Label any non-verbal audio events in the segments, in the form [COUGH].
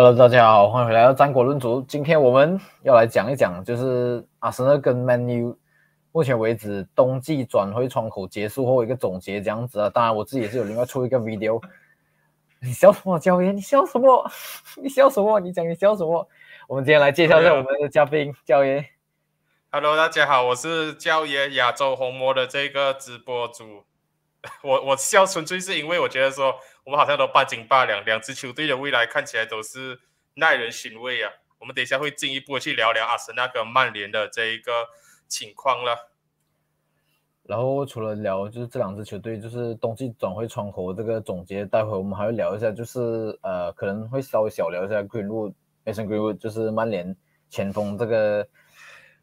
Hello，大家好，欢迎回来到战国论足。今天我们要来讲一讲，就是阿森纳跟 Man U 目前为止冬季转会窗口结束后一个总结这样子啊。当然，我自己也是有另外出一个 video。[LAUGHS] 你笑什么，教练？你笑什么？[LAUGHS] 你笑什么？你讲你笑什么？我们今天来介绍一下我们的嘉宾，教爷。Hello，大家好，我是教爷亚洲红魔的这个直播主。[LAUGHS] 我我笑纯粹是因为我觉得说。我们好像都半斤八两，两支球队的未来看起来都是耐人寻味啊！我们等一下会进一步去聊聊阿森纳跟曼联的这一个情况了。然后除了聊就是这两支球队就是冬季转会窗口这个总结，待会我们还会聊一下，就是呃可能会稍微小聊一下 Greenwood，Mason Greenwood 就是曼联前锋这个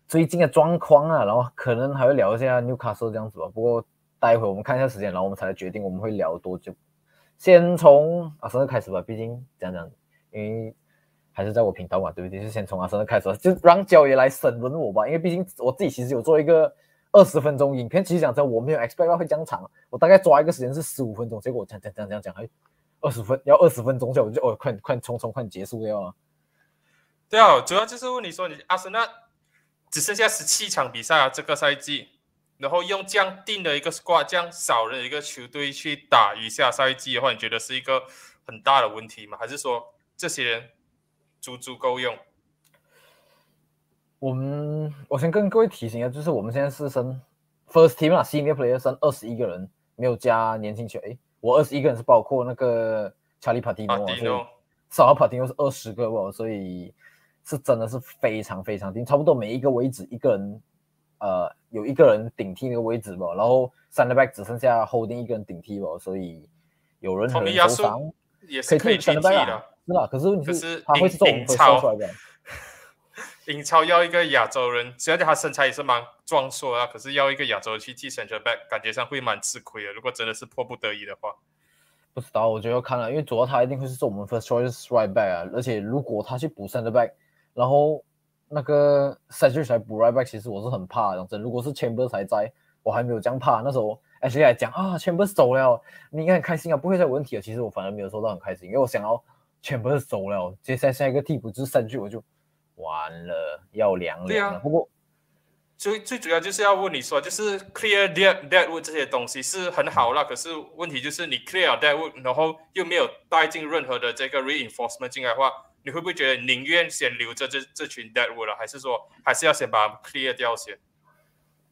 最近的状况啊，然后可能还会聊一下 Newcastle 这样子吧。不过待会我们看一下时间，然后我们才来决定我们会聊多久。先从阿森纳开始吧，毕竟讲讲，因为还是在我频道嘛，对不对？就先从阿森纳开始，就让焦爷来审问我吧。因为毕竟我自己其实有做一个二十分钟影片，其实讲真，我没有 expect 到会这样长，我大概抓一个时间是十五分钟，结果讲讲讲讲讲，还二十分要二十分钟，所以我就哦，快快匆匆快结束掉啊。对啊，主要就是问你说，你阿森纳只剩下十七场比赛啊，这个赛季。然后用这样定的一个 squad，这样少的一个球队去打余下赛季的话，你觉得是一个很大的问题吗？还是说这些人足足够用？我们我先跟各位提醒一下，就是我们现在是升 first team 啊，senior player 升二十一个人，没有加年轻球。员，我二十一个人是包括那个查理帕蒂诺，所以少了帕蒂诺是二十个哦，所以是真的是非常非常低，差不多每一个位置一个人。呃，有一个人顶替那个位置吧，然后三 back 只剩下 holding 一个人顶替吧，所以有人很受伤，也是可以三 back 的，是吧？可是问题是他会是英超出来的，[LAUGHS] 英超要一个亚洲人，虽然他身材也是蛮壮硕啊，可是要一个亚洲人去替 central back，感觉上会蛮吃亏的。如果真的是迫不得已的话，不知道，我觉得要看了，因为主要他一定会是做我们 first choice right back 啊，而且如果他去补三 back，然后。那个赛季才补 right back，其实我是很怕的。真，如果是 Chambers 还在，我还没有这样怕。那时候 H 还讲啊，Chambers 走了，你应该很开心啊，不会再有问题了。其实我反而没有说到很开心，因为我想要 Chambers 走了，接下来下一个替补就是三句，我就完了，要凉凉了。不过最最主要就是要问你说，就是 clear dead deadwood 这些东西是很好啦，可是问题就是你 clear deadwood，然后又没有带进任何的这个 reinforcement 进来的话。你会不会觉得宁愿先留着这这群 deadwood 了，还是说还是要先把 clear 掉先？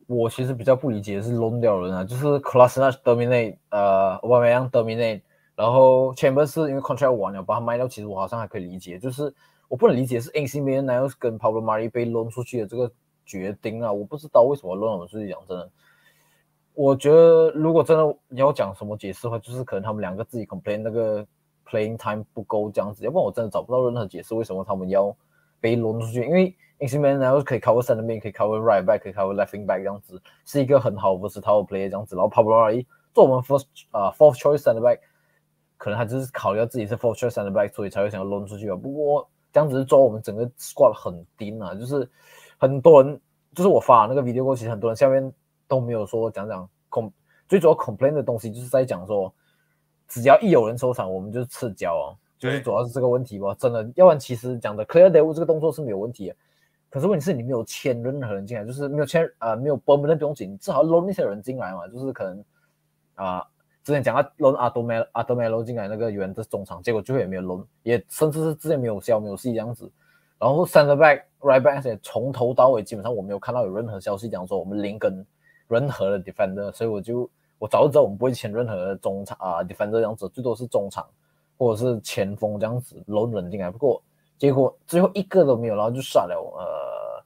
我其实比较不理解是扔掉人啊，就是 class not dominate，呃 w a m dominate，然后 chamber 是因为 contract 完了把它卖掉，其实我好像还可以理解，就是我不能理解是 AC Milan 然后跟 Pablo Mari 被 loan 出去的这个决定啊，我不知道为什么 loan 我自己讲真的，我觉得如果真的你要讲什么解释的话，就是可能他们两个自己 complain 那个。Playing time 不够这样子，要不然我真的找不到任何解释为什么他们要被轮出去。因为 i n s i m a n 然后可以 cover 三的面，可以 cover right back，可以 cover left back 这样子，是一个很好 versatile player 这样子。然后 Pablo 做我们 first 啊 fourth choice center back，可能他就是考虑到自己是 fourth choice center back，所以才会想要轮出去吧。不过这样子是做我们整个 squad 很低啊，就是很多人就是我发那个 video 过，其实很多人下面都没有说讲讲 com 最主要 complain 的东西，就是在讲说。只要一有人收场，我们就赤脚哦，就是主要是这个问题吧。真的，要不然其实讲的 clear d e v 这个动作是没有问题的。可是问题是你没有签任何人进来，就是没有签呃没有 b o m b 不用紧，至少 loan 那些人进来嘛。就是可能啊，之前讲到 loan 阿多梅阿多梅罗进来那个原的中场，结果最后也没有 loan，也甚至是之前没有消没有戏这样子。然后 center back right back 也从头到尾基本上我没有看到有任何消息讲说我们零跟任何的 defender，所以我就。我早就知道我们不会签任何中场啊，defender 这样子，最多是中场或者是前锋这样子轮轮进来。不过结果最后一个都没有，然后就算了。呃，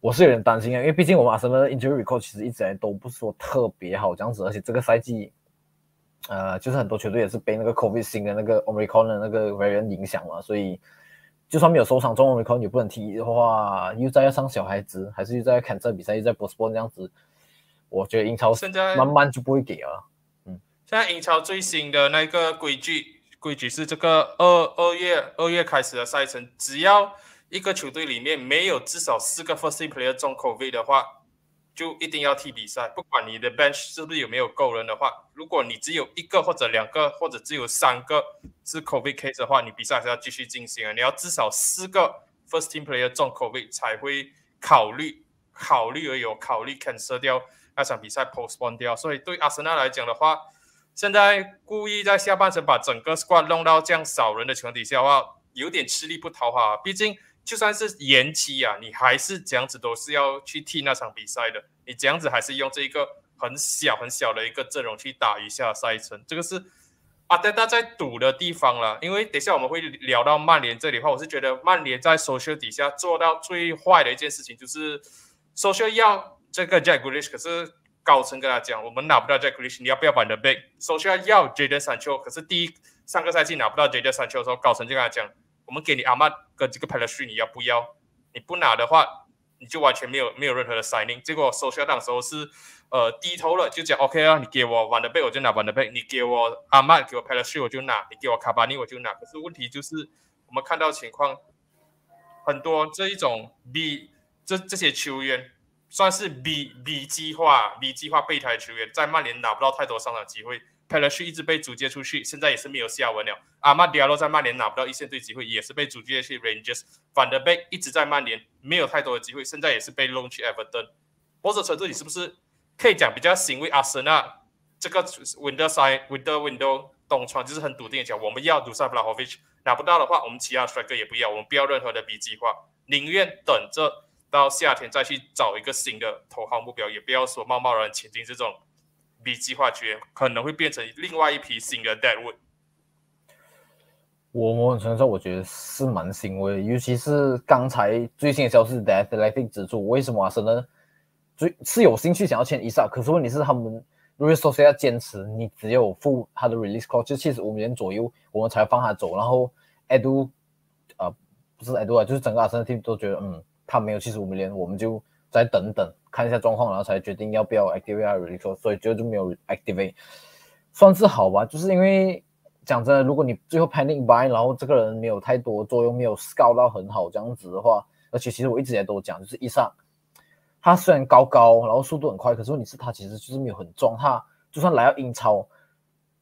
我是有点担心啊，因为毕竟我们阿森纳 injury record 其实一直来都不是说特别好这样子，而且这个赛季，呃，就是很多球队也是被那个 covid 新的那个 omicron 的那个 variant 影响嘛，所以就算没有收场中 omicron 也不能踢的话，又在要上小孩子，还是又在看这比赛，又在 postpone 这样子。我觉得英超现在慢慢就不会给了。嗯，现在英超最新的那个规矩，规矩是这个二二月二月开始的赛程，只要一个球队里面没有至少四个 first team player 中 COVID 的话，就一定要踢比赛，不管你的 bench 是不是有没有够人的话，如果你只有一个或者两个或者只有三个是 COVID case 的话，你比赛还是要继续进行啊。你要至少四个 first team player 中 COVID 才会考虑考虑而有考虑 cancel 掉那场比赛 postpone 掉。所以对阿森纳来讲的话，现在故意在下半程把整个 squad 弄到这样少人的情况底下的话，有点吃力不讨好。毕竟。就算是延期啊，你还是这样子都是要去踢那场比赛的。你这样子还是用这一个很小很小的一个阵容去打一下赛程，这个是阿德达在赌的地方了。因为等下我们会聊到曼联这里的话，我是觉得曼联在 social 底下做到最坏的一件事情就是 social 要这个 Jack Grealish，可是高层跟他讲，我们拿不到 Jack Grealish，你要不要把你的 back？social 要 Jaden Sancho，可是第一上个赛季拿不到 Jaden Sancho 的时候，高层就跟他讲。我们给你阿曼跟这个 p a l a s 你要不要？你不拿的话，你就完全没有没有任何的 signing。结果收下档时候是呃低头了，就讲 OK 啊，你给我 Van de b 我就拿 Van de b 你给我阿曼给我 p a l a s 我就拿，你给我卡巴尼我就拿。可是问题就是我们看到情况很多这一种 B 这这些球员算是 B B 计划 B 计划备胎球员，在曼联拿不到太多上场机会。佩勒西一直被租借出去，现在也是没有下文了。阿马迪亚洛在曼联拿不到一线队机会，也是被租借去 Rangers。范德贝一直在曼联没有太多的机会，现在也是被 loan 去 Everton。波泽车这里是不是可以讲比较欣慰？阿森纳这个 window side window window 东窗就是很笃定的讲，我们要杜萨弗拉霍维奇，拿不到的话，我们其他帅哥也不要，我们不要任何的 B 计划，宁愿等着到夏天再去找一个新的头号目标，也不要说贸贸然前进这种。B 计划员可能会变成另外一批新的 Deadwood。我某种程度我觉得是蛮欣慰的，尤其是刚才最新的消息，Death Lighting 指出，为什么阿森纳最是有兴趣想要签伊萨，可是问题是他们如果说是要坚持，你只有付他的 Release Cost 就七十五年左右，我们才放他走。然后 Edu 啊，不是 Edu 啊，就是整个阿森纳 team 都觉得，嗯，他没有七十五年，我们就。再等等，看一下状况，然后才决定要不要 activate release，所以就就没有 activate，算是好吧。就是因为讲真的，如果你最后 pending by，然后这个人没有太多作用，没有 scout 到很好这样子的话，而且其实我一直也都讲，就是一上他虽然高高，然后速度很快，可是问题是他其实就是没有很壮。他就算来到英超，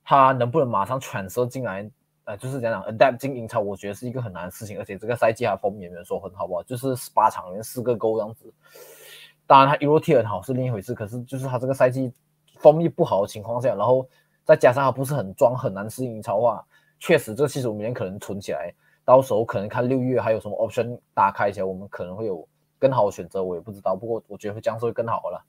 他能不能马上 transfer 进来？呃，就是讲讲 adapt 进英超，我觉得是一个很难的事情。而且这个赛季他风也没有说很好吧，就是十八场连四个 goal 这样子。当然，他 Euro T 很好是另一回事。可是，就是他这个赛季风力不好的情况下，然后再加上他不是很装，很难适应英超话，确实这七十五年可能存起来，到时候可能看六月还有什么 option 打开起来，我们可能会有更好的选择。我也不知道，不过我觉得会这样是会更好了。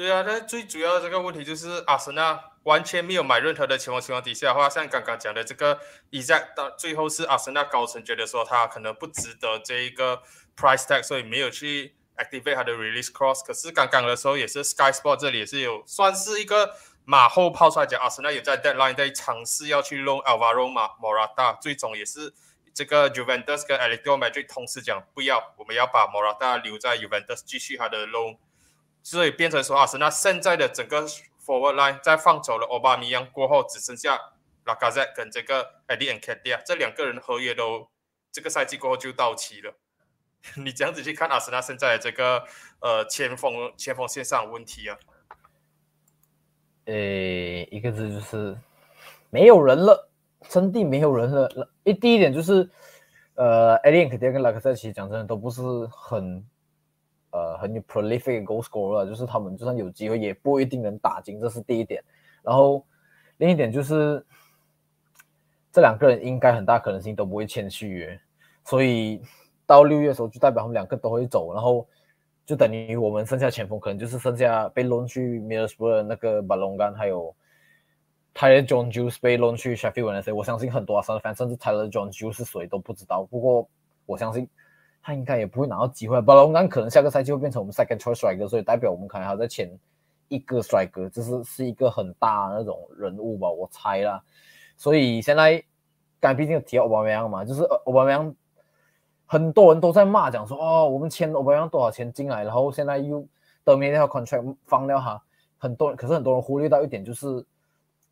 对啊，那最主要的这个问题就是阿森纳完全没有买任何的情况情况底下的话，像刚刚讲的这个伊在到最后是阿森纳高层觉得说他可能不值得这一个 price tag，所以没有去。activate 它的 release cross，可是刚刚的时候也是 Sky Sport 这里也是有算是一个马后炮出来讲，阿森纳也在 deadline 在尝试要去弄 Alvaro Morata，最终也是这个 Juventus 跟 Atletico Madrid 同时讲不要，我们要把 Morata 留在 Juventus 继续他的 loan，所以变成说阿森纳现在的整个 forward line 在放走了奥巴米扬过后，只剩下 Lacazette 跟这个 Eddie and k a t i a 这两个人合约都这个赛季过后就到期了。[LAUGHS] 你这样子去看阿森纳现在这个呃前锋前锋线上问题啊？呃，一个字就是没有人了，真的没有人了。一第一点就是呃，艾利肯定跟拉克塞奇讲真的都不是很呃很有 prolific goal scorer，就是他们就算有机会也不一定能打进，这是第一点。然后另一点就是这两个人应该很大可能性都不会签续约，所以。到六月的时候，就代表他们两个都会走，然后就等于我们剩下前锋可能就是剩下被 loan 去 Middlesbrough 那个巴隆干，还有 Tyler Jones 被弄去 Sheffield Wednesday。我相信很多啊，反正甚至 Tyler John Juice 是谁都不知道。不过我相信他应该也不会拿到机会。巴隆干可能下个赛季会变成我们 second choice striker，所以代表我们可能还要再签一个 striker，就是是一个很大那种人物吧，我猜啦。所以现在刚毕竟提到奥巴梅扬嘛，就是奥巴梅扬。很多人都在骂，讲说哦，我们签我不要多少钱进来，然后现在又德米那条 contract 放掉哈。很多人，可是很多人忽略到一点，就是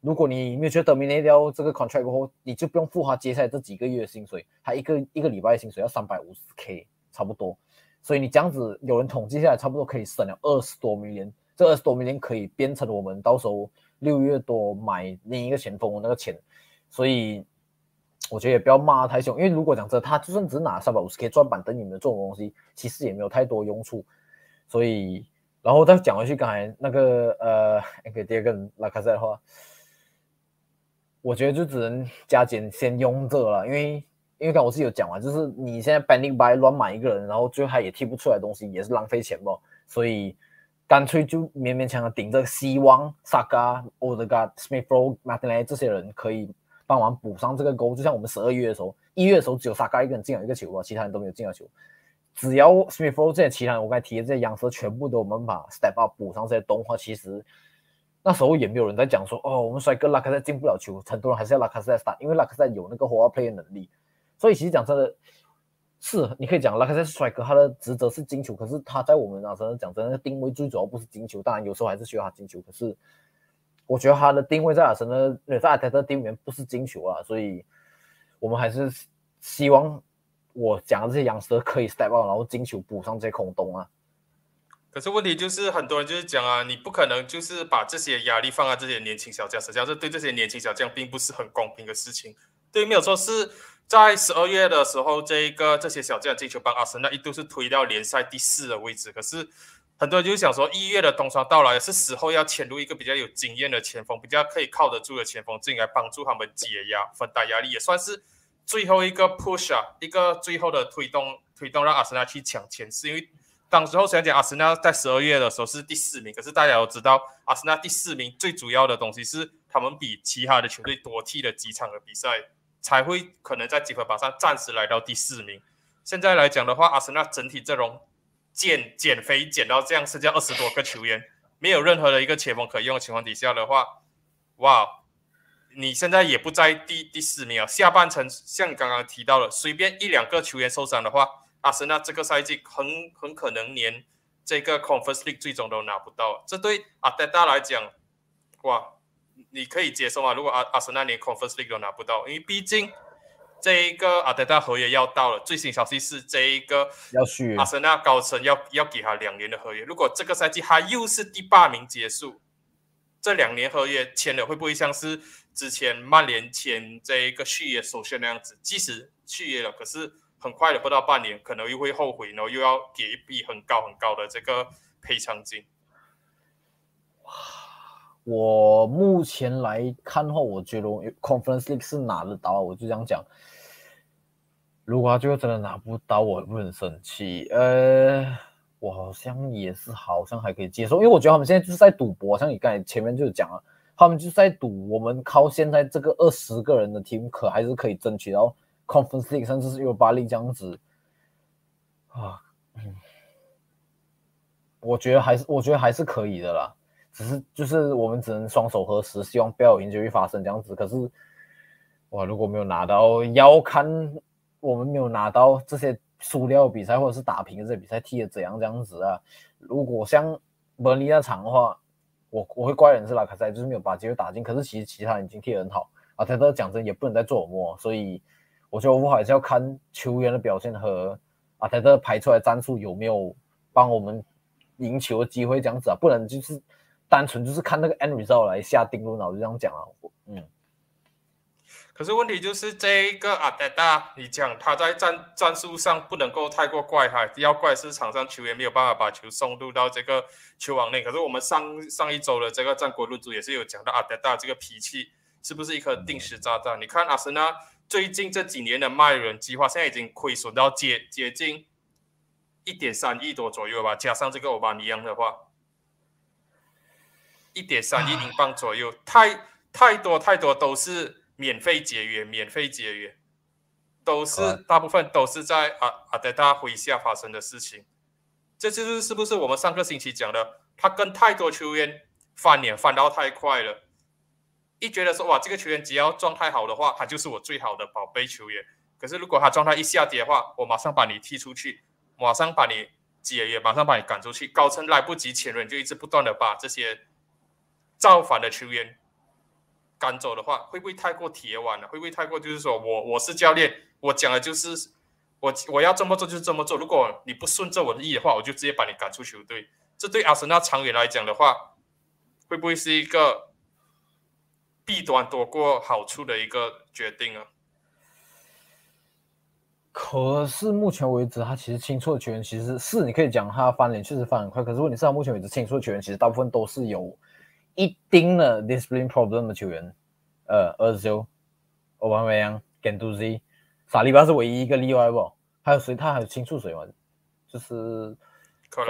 如果你没有觉得德米那条这个 contract 过后，你就不用付他接下来这几个月的薪水，他一个一个礼拜的薪水要三百五十 k 差不多。所以你这样子有人统计下来，差不多可以省了二十多 million，这二十多 million 可以变成我们到时候六月多买另一个前锋那个钱，所以我觉得也不要骂太凶，因为如果讲真，他就算只拿三百五十 k 赚板凳，你们这种东西其实也没有太多用处，所以然后再讲回去刚才那个呃，给第二个拉卡塞的话，我觉得就只能加减先用这了，因为。因为刚我是有讲完，就是你现在 banding by 乱买一个人，然后最后他也踢不出来东西，也是浪费钱嘛。所以干脆就勉勉强强顶着，希望 Saka、Odegaard、Smithrow、Martinelli 这些人可以帮忙补上这个沟。就像我们十二月的时候，一月的时候只有 Saka 一个人进了一个球吧，其他人都没有进到球。只要 Smithrow 这些其他人，我刚才提的这些样式全部都我们把 step up 补上这些动画，其实那时候也没有人在讲说哦，我们帅哥拉克塞进不了球，很多人还是要拉克塞打因为拉克塞有那个 hold play 的能力。所以其实讲真的，是你可以讲拉克塞是帅哥，他的职责是进球。可是他在我们啊，真的讲真的，定位最主要不是进球。当然有时候还是需要他进球。可是我觉得他的定位在阿森纳，在阿泰特定里面不是进球啊。所以我们还是希望我讲的这些洋蛇可以 step out，然后进球补上这些空洞啊。可是问题就是很多人就是讲啊，你不可能就是把这些压力放在这些年轻小将身上，这对这些年轻小将并不是很公平的事情。对，没有错是。在十二月的时候，这一个这些小将进球帮阿森纳一度是推到联赛第四的位置。可是很多人就想说，一月的冬窗到来，是时候要潜入一个比较有经验的前锋，比较可以靠得住的前锋进来帮助他们解压、分担压力，也算是最后一个 push 啊，一个最后的推动，推动让阿森纳去抢前四。因为当时候虽然讲阿森纳在十二月的时候是第四名，可是大家都知道，阿森纳第四名最主要的东西是他们比其他的球队多踢了几场的比赛。才会可能在积分榜上暂时来到第四名。现在来讲的话，阿森纳整体阵容减减肥减到这样，剩下二十多个球员，没有任何的一个前锋可用的情况底下的话，哇，你现在也不在第第四名啊。下半程像刚刚提到了，随便一两个球员受伤的话，阿森纳这个赛季很很可能连这个 Conference League 最终都拿不到。这对阿德达来讲，哇！你可以接受吗？如果阿阿森纳连 Conference League 都拿不到，因为毕竟这一个阿德达合约要到了。最新消息是这一个要续阿森纳高层要要给他两年的合约。如果这个赛季他又是第八名结束，这两年合约签了会不会像是之前曼联签这一个续约首选那样子？即使续约了，可是很快的不到半年，可能又会后悔，然后又要给一笔很高很高的这个赔偿金。哇！我目前来看的话，我觉得 Conference League 是拿得到，我就这样讲。如果他最后真的拿不到，我不很生气。呃，我好像也是，好像还可以接受，因为我觉得他们现在就是在赌博，像你刚才前面就讲了，他们就是在赌，我们靠现在这个二十个人的 team 可还是可以争取到 Conference League，甚至是有巴黎这样子啊。嗯，我觉得还是，我觉得还是可以的啦。只是就是我们只能双手合十，希望不要有就会发生这样子。可是，哇，如果没有拿到，要看我们没有拿到这些输掉比赛或者是打平这些比赛踢的怎样这样子啊。如果像本尼那场的话，我我会怪人是拉卡塞，就是没有把机会打进。可是其实其他人已经踢得很好啊。泰德讲真也不能再做梦，所以我觉得我们还是要看球员的表现和啊泰德排出来战术有没有帮我们赢球的机会这样子啊，不能就是。单纯就是看那个 end result 来下定论，我就这样讲啊。嗯，可是问题就是这个阿德达，你讲他在战战术上不能够太过怪哈，要怪是场上球员没有办法把球送入到这个球网内。可是我们上上一周的这个战国论足也是有讲到阿德达这个脾气是不是一颗定时炸弹？你看阿森纳最近这几年的卖人计划，现在已经亏损到接接近一点三亿多左右吧，加上这个欧巴尼扬的话。一点三亿英镑左右，太太多太多都是免费解约，免费解约，都是大部分都是在阿阿德达麾下发生的事情。这就是是不是我们上个星期讲的？他跟太多球员翻脸翻到太快了，一觉得说哇，这个球员只要状态好的话，他就是我最好的宝贝球员。可是如果他状态一下跌的话，我马上把你踢出去，马上把你解约，马上把你赶出去，高层来不及前轮就一直不断的把这些。造反的球员赶走的话，会不会太过铁腕了？会不会太过就是说我我是教练，我讲的就是我我要这么做就是这么做。如果你不顺着我的意的话，我就直接把你赶出球队。这对阿森纳长远来讲的话，会不会是一个弊端多过好处的一个决定啊？可是目前为止，他其实清出的球员其实是你可以讲他翻脸确实翻很快。可是问题是，他目前为止清出的球员其实大部分都是有一定的 discipline problem 的球员。呃，二十九，奥巴梅扬、甘杜兹、萨利巴是唯一一个例外不？还有谁？他还有清出谁吗？就是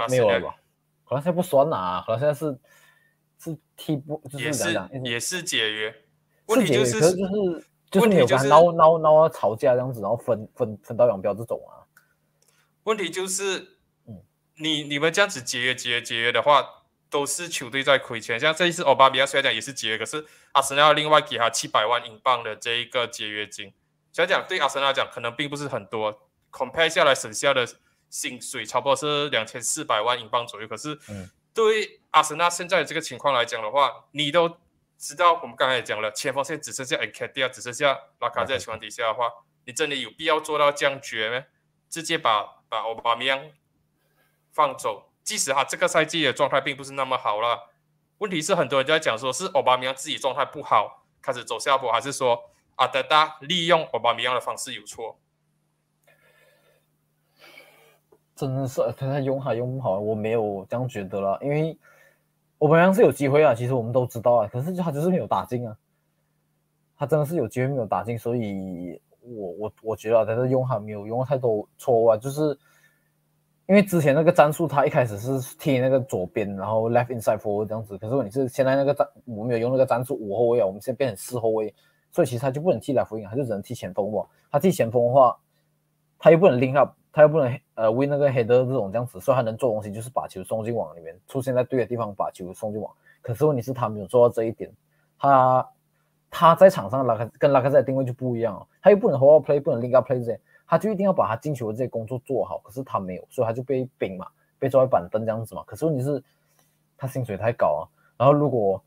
没有了吧？可能现在不算啊，可能现在是是替补，就是讲讲也是解约。问题就是就是就是没有跟他闹闹闹吵架这样子，然后分分分道扬镳这种啊。问题就是，嗯，你你们这样子解约解约解约的话。都是球队在亏钱，像这一次奥巴比亚虽然讲也是解约，可是阿森纳另外给他七百万英镑的这一个解约金，想讲对阿森纳讲可能并不是很多，compare 下来省下的薪水差不多是两千四百万英镑左右，可是对于阿森纳现在的这个情况来讲的话，你都知道我们刚才也讲了，前锋现在只剩下 a k d 只剩下拉卡在情况底下的话，你真的有必要做到这样绝吗？直接把把奥巴米扬放走？即使他这个赛季的状态并不是那么好了，问题是很多人就在讲说，是奥巴梅扬自己状态不好，开始走下坡，还是说阿德达利用奥巴梅扬的方式有错？真的是他用还用不好，我没有这样觉得了，因为奥巴梅扬是有机会啊，其实我们都知道啊，可是他就是没有打进啊，他真的是有机会没有打进，所以我我我觉得他是用还没有用太多错误啊，就是。因为之前那个战术，他一开始是踢那个左边，然后 left inside forward 这样子。可是你是现在那个战，我没有用那个战术五后卫啊，我们现在变成四后卫，所以其实他就不能踢 left wing，他就只能踢前锋嘛。他踢前锋的话，他又不能 link up，他又不能呃 win 那个 head 这种这样子，所以他能做东西就是把球送进网里面，出现在对的地方把球送进网。可是问题是，他没有做到这一点，他他在场上拉开跟拉开赛定位就不一样，他又不能 hold play，不能 link up play 这些。他就一定要把他进球的这些工作做好，可是他没有，所以他就被冰嘛，被坐在板凳这样子嘛。可是问题是，他薪水太高啊。然后如果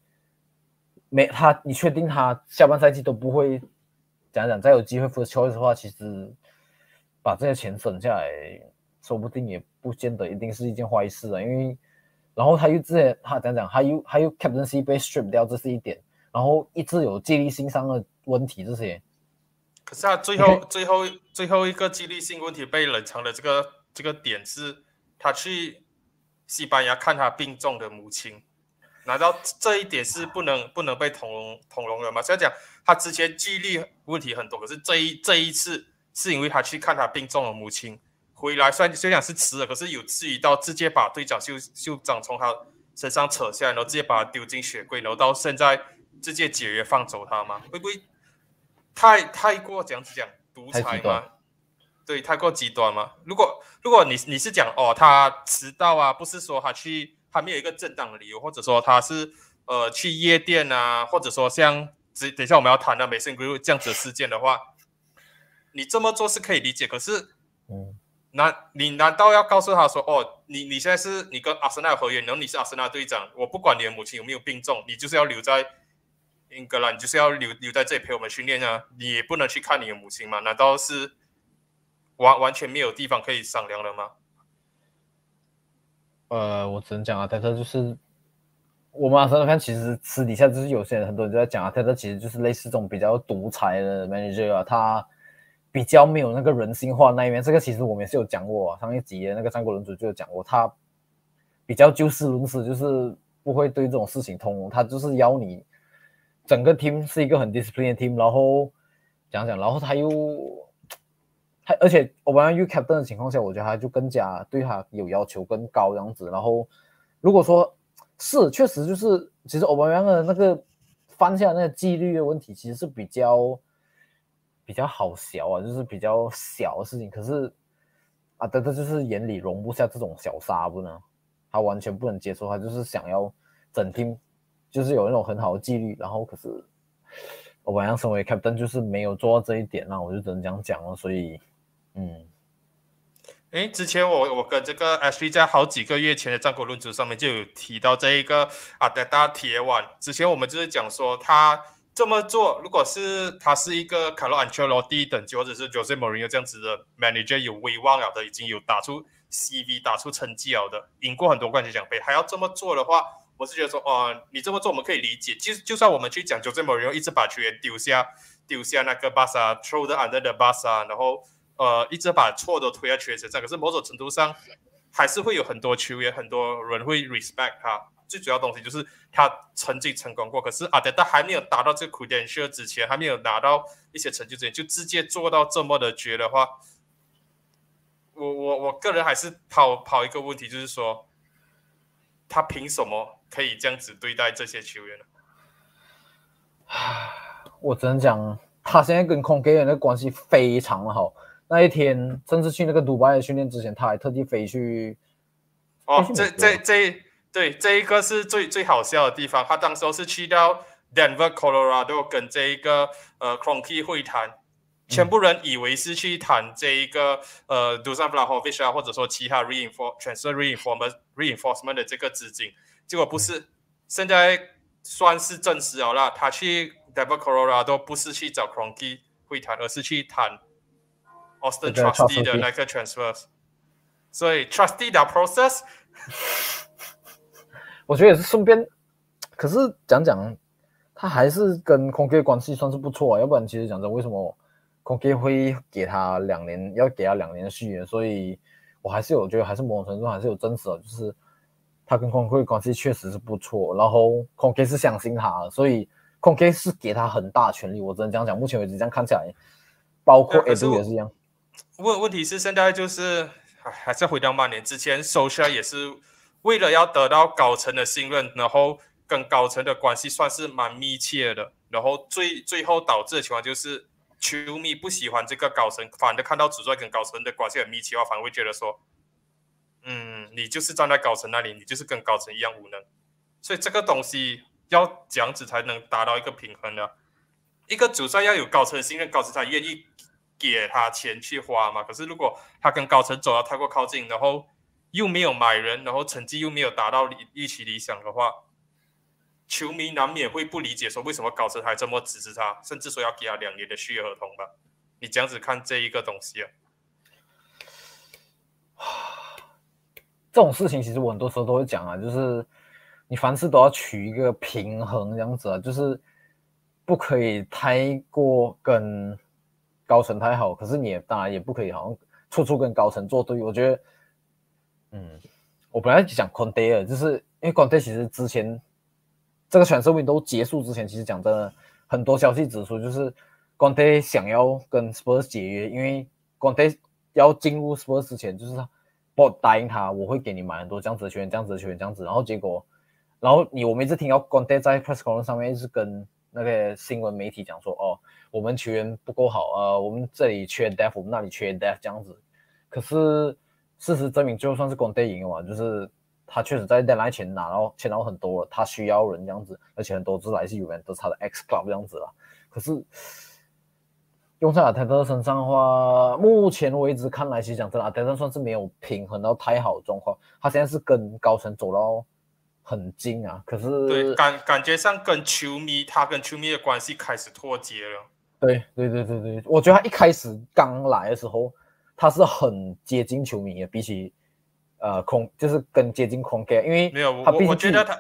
没他，你确定他下半赛季都不会讲讲再有机会 first choice 的话，其实把这些钱省下来，说不定也不见得一定是一件坏事啊。因为然后他又之前他讲讲，他又他又 captaincy 被 strip 掉，这是一点。然后一直有纪律性上的问题，这些。可是他最后最后最后一个纪律性问题被冷藏的这个这个点是，他去西班牙看他病重的母亲，难道这一点是不能不能被同容同容的吗？所以讲他之前纪律问题很多，可是这一这一次是因为他去看他病重的母亲，回来虽然虽然是迟了，可是有至于到直接把队长袖袖章从他身上扯下来，然后直接把他丢进雪柜，然后到现在直接解约放走他吗？会不会？太太过这样子讲独裁吗？对，太过极端吗？如果如果你你是讲哦，他迟到啊，不是说他去他没有一个正当的理由，或者说他是呃去夜店啊，或者说像等等下我们要谈的美森 group 这样子的事件的话，你这么做是可以理解。可是，嗯，难你难道要告诉他说哦，你你现在是你跟阿森纳合约，然后你是阿森纳队长，我不管你的母亲有没有病重，你就是要留在。英格兰你就是要留留在这里陪我们训练啊！你也不能去看你的母亲吗？难道是完完全没有地方可以商量了吗？呃，我只能讲啊，泰特就是我们阿森纳看，其实私底下就是有些人很多人就在讲啊，泰特其实就是类似这种比较独裁的 manager 啊，他比较没有那个人性化那一面。这个其实我们也是有讲过，上一集的那个战国论主就有讲过，他比较就事论事，就是不会对这种事情通融，他就是要你。整个 team 是一个很 disciplined team，然后讲讲，然后他又，[TSK] 他而且我们用 captain 的情况下，我觉得他就更加对他有要求更高这样子。然后如果说是确实就是，其实欧巴扬的那个犯下那个纪律的问题，其实是比较比较好小啊，就是比较小的事情。可是啊，德德就是眼里容不下这种小沙不呢，他完全不能接受，他就是想要整天。就是有那种很好的纪律，然后可是我晚上身为 captain 就是没有做到这一点，那我就只能这样讲了。所以，嗯，哎，之前我我跟这个 S V 在好几个月前的战国论足上面就有提到这一个阿德达铁腕。之前我们就是讲说他这么做，如果是他是一个卡洛安切罗蒂等级，或者是 Jose Mourinho 这样子的 manager 有威望了的，已经有打出 CV、打出成绩了的，赢过很多冠军奖杯，还要这么做的话，我是觉得说，哦，你这么做我们可以理解。就就算我们去讲 Jose Mourinho 一直把球员丢下，丢下那个巴萨，throw the under the 巴萨，然后呃，一直把错都推在球员身上，可是某种程度上，还是会有很多球员、很多人会 respect 他。最主要东西就是他曾经成功过，可是阿德达还没有达到这个 credential 之前，还没有拿到一些成就之前，就直接做到这么的绝的话，我我我个人还是跑跑一个问题，就是说，他凭什么可以这样子对待这些球员呢？[SIGHS] 我只能讲，他现在跟孔给人的关系非常好。那一天，甚至去那个迪拜训练之前，他还特地飞去。哦，这这这。对，这一个是最最好笑的地方。他当时候是去到 Denver, Colorado，跟这一个呃 c r o n k y 会谈，全部人以为是去谈这一个呃 Dusan Vlahovic 啊，或者说其他 reinforce transfer reinforcement reinforcement 的这个资金，结果不是。现在算是证实了啦，他去 Denver, Colorado 不是去找 c r o n k y 会谈，而是去谈 Austin Trusty 的那个 transfers。所以 Trusty 的 process。我觉得也是顺便，可是讲讲，他还是跟空 K 关系算是不错啊。要不然，其实讲真，为什么空 K 会给他两年，要给他两年的续约？所以我还是有觉得，还是某种程度还是有真实的，就是他跟空 K 关系确实是不错。然后空 K 是相信他，所以空 K 是给他很大权利。我只能这样讲，目前为止这样看起来，包括 A 杜也是一样。问问题是现在就是还是回到曼联之前，social 也是。为了要得到高层的信任，然后跟高层的关系算是蛮密切的，然后最最后导致的情况就是，球迷不喜欢这个高层，反而看到主帅跟高层的关系很密切的话，反而会觉得说，嗯，你就是站在高层那里，你就是跟高层一样无能。所以这个东西要这样子才能达到一个平衡的。一个主帅要有高层信任，高层才愿意给他钱去花嘛。可是如果他跟高层走得太过靠近，然后又没有买人，然后成绩又没有达到预预期理想的话，球迷难免会不理解，说为什么高层还这么支持他，甚至说要给他两年的续约合同吧？你这样子看这一个东西啊？这种事情其实我很多时候都会讲啊，就是你凡事都要取一个平衡，这样子啊，就是不可以太过跟高层太好，可是你也当然也不可以好像处处跟高层作对。我觉得。嗯，我本来讲 Conte 尔，就是因为 Conte 其实之前这个选秀运都结束之前，其实讲真的，很多消息指出，就是 Conte 想要跟 Spurs 解约，因为 Conte 要进入 Spurs 之前，就是我答应他，我会给你买很多这样子的球员，这样子的球员，这样子。然后结果，然后你我们一直听到 Conte 在 Press Conference 上面一直跟那个新闻媒体讲说，哦，我们球员不够好，呃，我们这里缺 Depth，我们那里缺 Depth，这样子。可是。事实证明，就算是光队赢了嘛，就是他确实在 deadline 前拿到签到很多了，他需要人这样子，而且很多是来自于都是他的 X club 这样子了。可是用在阿泰特身上的话，目前为止看来，其实讲真的，阿泰特算是没有平衡到太好的状况。他现在是跟高层走到很近啊，可是对感感觉上跟球迷，他跟球迷的关系开始脱节了。对对对对对，我觉得他一开始刚来的时候。他是很接近球迷的，比起呃空就是更接近空间，因为没有我我觉得他，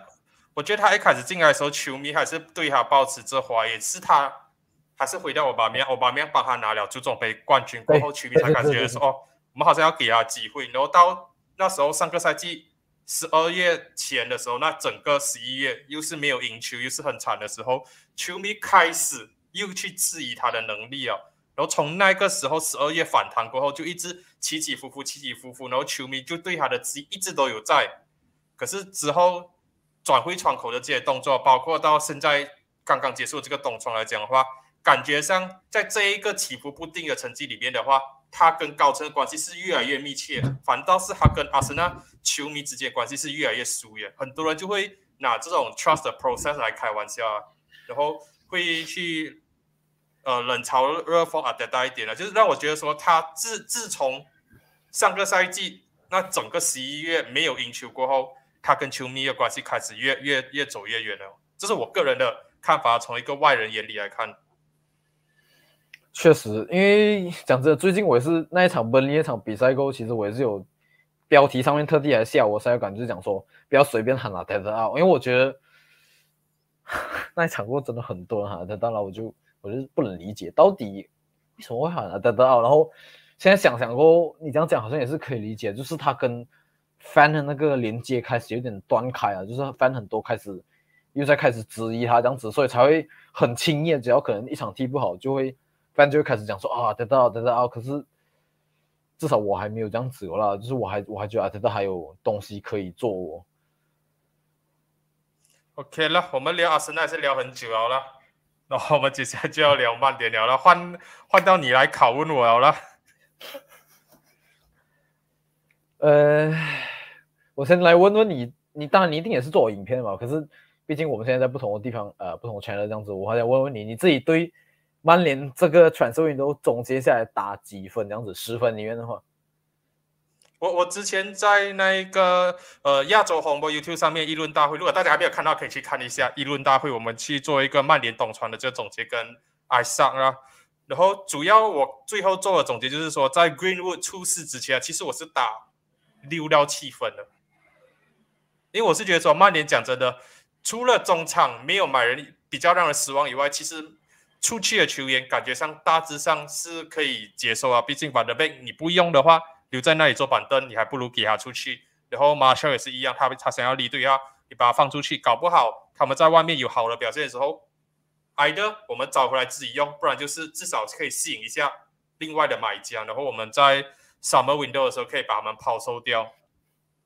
我觉得他一开始进来的时候，球迷还是对他保持着怀疑，是他还是回到我巴面，我巴面帮他拿了足总杯冠军过后，球迷才感觉说哦，我们好像要给他机会。然后到那时候上个赛季十二月前的时候，那整个十一月又是没有赢球，又是很惨的时候，球迷开始又去质疑他的能力啊。然后从那个时候十二月反弹过后，就一直起起伏伏，起起伏伏。然后球迷就对他的质疑一直都有在。可是之后转会窗口的这些动作，包括到现在刚刚结束这个冬窗来讲的话，感觉上在这一个起伏不定的成绩里面的话，他跟高层的关系是越来越密切，反倒是他跟阿森纳球迷之间关系是越来越疏远。很多人就会拿这种 trust process 来开玩笑啊，然后会去。呃，冷嘲热讽啊，得大一点了，就是让我觉得说，他自自从上个赛季那整个十一月没有赢球过后，他跟球迷的关系开始越越越走越远了。这是我个人的看法，从一个外人眼里来看。确实，因为讲真的，最近我也是那一场本利那场比赛过后，其实我也是有标题上面特地来吓我赛感，就是讲说不要随便喊啊，得得啊，因为我觉得 [LAUGHS] 那一场过真的很多人喊得当然我就我就是不能理解到底为什么会喊啊得得啊，然后现在想想过，你这样讲好像也是可以理解，就是他跟范的那个连接开始有点断开啊，就是范很多开始又在开始质疑他这样子，所以才会很轻易，只要可能一场踢不好就会。不然就会开始讲说啊，得到得到啊，可是至少我还没有这样子啦，就是我还我还觉得啊，得到还有东西可以做哦。OK 了，我们聊阿森纳是聊很久了啦，然后我们接下来就要聊慢点聊了，换换到你来拷问我好了。[LAUGHS] 呃，我先来问问你，你当然你一定也是做影片嘛，可是毕竟我们现在在不同的地方，呃，不同的 channel 这样子，我还想问问你，你自己对。曼联这个传输运都总结下来打几分？这样子十分里面的话，我我之前在那个呃亚洲红博 YouTube 上面议论大会，如果大家还没有看到，可以去看一下议论大会。我们去做一个曼联懂传的这个总结跟哀伤啊，然后主要我最后做的总结就是说，在 Greenwood 出事之前，其实我是打六到七分的，因为我是觉得说曼联讲真的，除了中场没有买人比较让人失望以外，其实。出去的球员感觉上大致上是可以接受啊，毕竟把德贝你不用的话，留在那里坐板凳，你还不如给他出去。然后马肖也是一样，他他想要离队啊，你把他放出去，搞不好他们在外面有好的表现的时候，挨的我们找回来自己用，不然就是至少可以吸引一下另外的买家，然后我们在 summer window 的时候可以把他们抛售掉。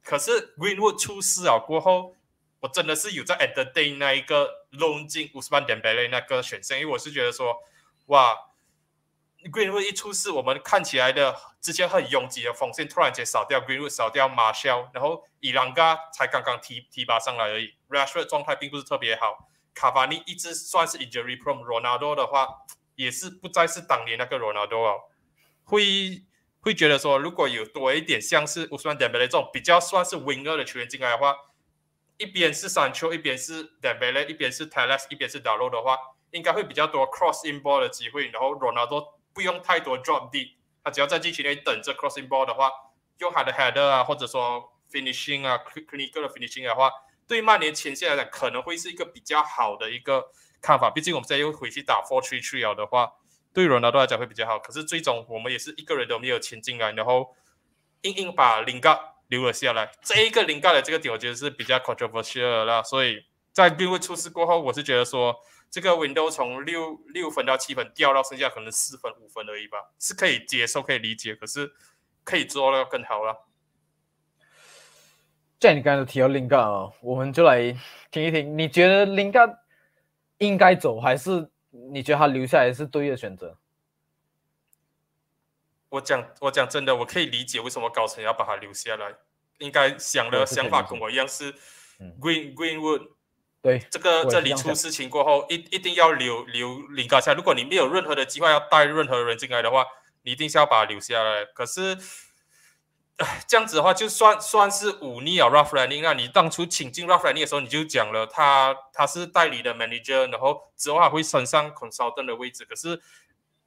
可是 Greenwood 出事了过后。我真的是有在 at the day 那一个 loan 进五十万点贝类那个选项，因为我是觉得说，哇，Greenwood 一出事，我们看起来的之前很拥挤的锋线突然间少掉，Greenwood 少掉，Marshall，然后伊朗嘎才刚刚提提拔上来而已，Rashford 状态并不是特别好，卡巴尼一直算是 injury prone，Ronaldo 的话也是不再是当年那个 Ronaldo 哦，会会觉得说，如果有多一点像是五十万点贝类这种比较算是 winger 的球员进来的话。一边是山丘，一边是 d e b e l e 一边是 Teles，一边是 Dalo 的话，应该会比较多 cross in ball 的机会。然后 Ronaldo 不用太多 drop deep，他只要在禁区内等着 crossing ball 的话，用他的 header 啊，或者说 finishing 啊，clinical 的 finishing 的话，对曼联前线来讲可能会是一个比较好的一个看法。毕竟我们现在又回去打 four three three 的话，对 Ronaldo 来讲会比较好。可是最终我们也是一个人都没有签进来，然后硬硬把 Lingard。留了下来，这一个零盖的这个点，我觉得是比较 controversial 啦。所以在 b i 出事过后，我是觉得说，这个 window 从六六分到七分掉到剩下可能四分五分而已吧，是可以接受、可以理解，可是可以做的更好了。既然你刚才提到零盖啊，我们就来听一听，你觉得零盖应该走，还是你觉得他留下来是对的选择？我讲，我讲真的，我可以理解为什么高层要把他留下来。应该想的想法跟我一样是，Green Greenwood。对，这个这里出事情过后，一一定要留留林高下。如果你没有任何的计划要带任何人进来的话，你一定是要把他留下来。可是，这样子的话，就算算是忤逆啊 Ralph Running。那你当初请进 Ralph Running 的时候，你就讲了他他是代理的 manager，然后之后还会升上 consultant 的位置。可是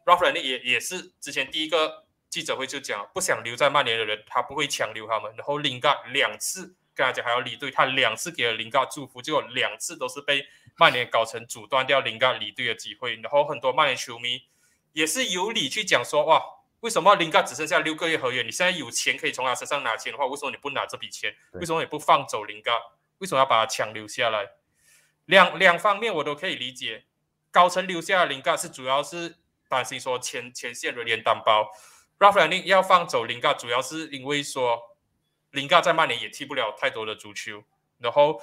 Ralph Running 也也是之前第一个。记者会就讲，不想留在曼联的人，他不会强留他们。然后林嘎两次跟他讲还要离队，他两次给了林嘎祝福，结果两次都是被曼联搞成阻断掉林嘎离队的机会。然后很多曼联球迷也是有理去讲说，哇，为什么林嘎只剩下六个月合约？你现在有钱可以从他身上拿钱的话，为什么你不拿这笔钱？为什么你不放走林嘎？为什么要把他强留下来？两两方面我都可以理解。高层留下林嘎是主要是担心说前前线人员担保。Raffaelli 要放走林嘎，主要是因为说林嘎在曼联也踢不了太多的足球，然后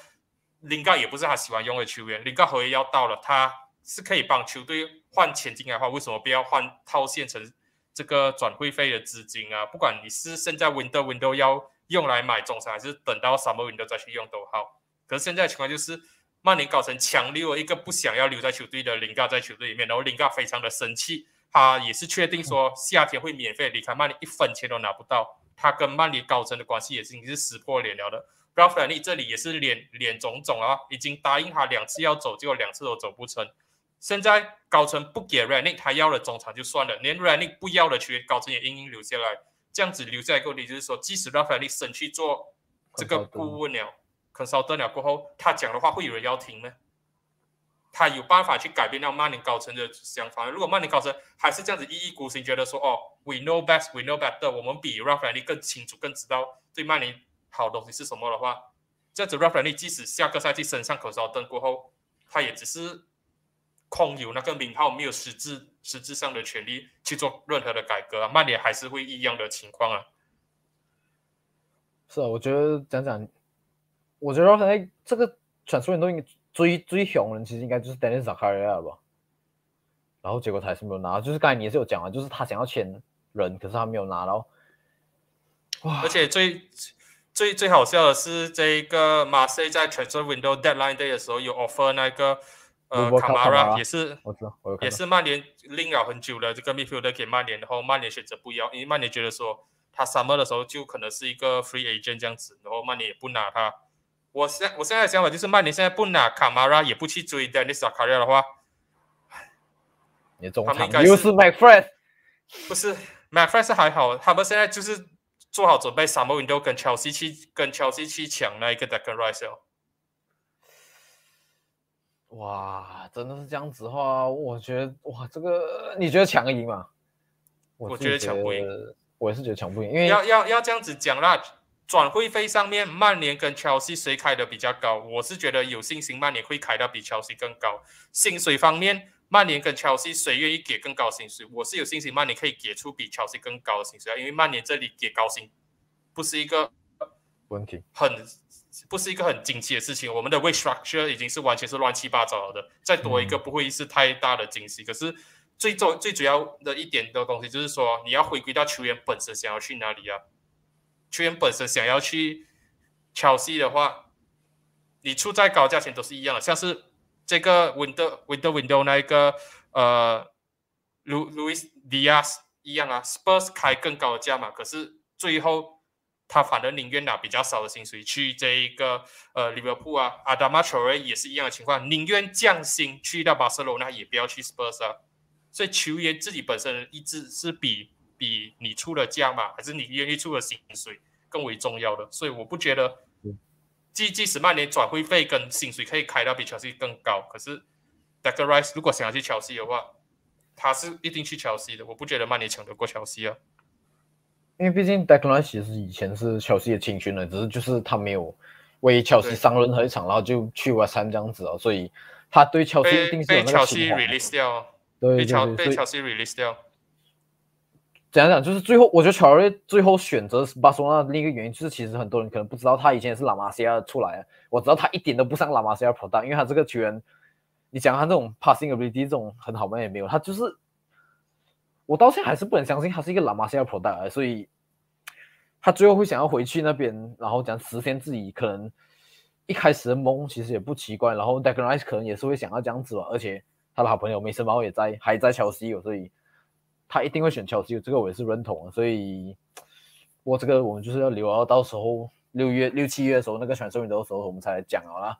林嘎也不是他喜欢用的球员。林嘎合约要到了，他是可以帮球队换钱进来的话，为什么不要换套现成这个转会费的资金啊？不管你是现在 window window 要用来买中场，还是等到 summer window 再去用都好。可是现在情况就是，曼联搞成强留了一个不想要留在球队的林嘎在球队里面，然后林嘎非常的生气。他也是确定说夏天会免费离开曼联，一分钱都拿不到。他跟曼联高层的关系也是已经是撕破脸了的。Ralph r a n i 这里也是脸脸肿肿啊，已经答应他两次要走，结果两次都走不成。现在高层不给 r a n i 他要了中场就算了，连 r a n i 不要的球员，高层也硬硬留下来。这样子留下来个问题就是说，即使 Ralph r a n i 升去做这个顾问了，consultant 了过后，他讲的话会有人要听吗？他有办法去改变掉曼联高层的想法。如果曼联高层还是这样子一意孤行，觉得说哦，we know best，we know better，我们比 Ralph r a n i 更清楚、更知道对曼联好东西是什么的话，这样子 Ralph r a n i 即使下个赛季升上口哨灯过后，他也只是空有那个名号，没有实质实质上的权利去做任何的改革啊。曼联还是会一样的情况啊。是啊，我觉得讲讲，我觉得 Ralph r a n i 这个转出人都应该。最最凶人其实应该就是 Dennis Zakaria 吧，然后结果他还是没有拿，就是刚才你也是有讲啊，就是他想要签人，可是他没有拿到。哇！而且最最最好笑的是，这个马赛在 Transfer Window Deadline Day 的时候有 offer 那个呃卡马拉，也是我知道，我也是曼联拎了很久的这个 midfielder 给曼联，然后曼联选择不要，因为曼联觉得说他 summer 的时候就可能是一个 free agent 这样子，然后曼联也不拿他。我现我现在的想法就是，曼联现在不拿卡马拉，也不去追 Dennis Zakaria 的话，你中场又是 McFred，不是 McFred 是还好，他们现在就是做好准备，Summer Window 跟 Chelsea 去跟 Chelsea 去抢那一个 Declan Rice 哦。哇，真的是这样子的话，我觉得哇，这个你觉得抢得赢吗？我觉得抢不赢，我也是觉得抢不赢，因为要要要这样子讲啦。转会费上面，曼联跟切尔西谁开的比较高？我是觉得有信心，曼联会开到比切尔西更高。薪水方面，曼联跟切尔西谁愿意给更高薪水？我是有信心，曼联可以给出比切尔西更高的薪水啊！因为曼联这里给高薪不是一个问题，很不是一个很惊奇的事情。我们的 w a g e structure 已经是完全是乱七八糟的，再多一个不会是太大的惊喜。可是最重最主要的一点的东西就是说，你要回归到球员本身想要去哪里啊？球员本身想要去切西的话，你出再高价钱都是一样的。像是这个 window window window 那一个呃，Lu Luis Diaz 一样啊，Spurs 开更高的价嘛，可是最后他反而宁愿拿比较少的薪水去这一个呃利物浦啊，Adama t r o r e 也是一样的情况，宁愿降薪去到巴塞罗那，也不要去 Spurs 啊。所以球员自己本身的意志是比。比你出的价嘛，还是你愿意出的薪水更为重要的，所以我不觉得，即即使曼联转会费跟薪水可以开到比乔西更高，可是 Declan Rice 如果想要去乔西的话，他是一定去乔西的，我不觉得曼联抢得过乔西啊。因为毕竟 Declan Rice 其实以前是乔西的青训了，只是就是他没有为乔西上任何一场，然后就去完三这样子啊，所以他对乔西一定是有那个情 release 掉，对，被乔被乔西 release 掉。讲讲，就是最后，我觉得乔瑞最后选择巴塞罗那另一个原因，就是其实很多人可能不知道，他以前也是拉马西亚出来的。我知道他一点都不像拉马西亚 Pro 因为他这个球员，你讲他这种 passing ability 这种很好吗？也没有，他就是我到现在还是不能相信他是一个拉马西亚 Pro 所以他最后会想要回去那边，然后讲实现自己可能一开始的梦，其实也不奇怪。然后 Declan Rice 可能也是会想要这样子吧，而且他的好朋友梅森猫也在，还在乔西，所以。他一定会选乔西，这个我也是认同的。所以，我这个我们就是要留到到时候六月六七月的时候，那个选秀运动的时候，我们才来讲好了。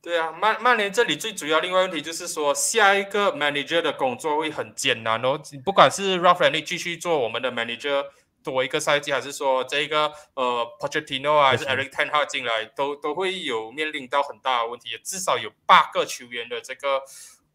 对啊，曼曼联这里最主要另外问题就是说，下一个 manager 的工作会很艰难哦。不管是 Ralph r a n i 继续做我们的 manager 多一个赛季，还是说这个呃 Pochettino 啊，还是 Eric Ten Hag 进来，都都会有面临到很大的问题。至少有八个球员的这个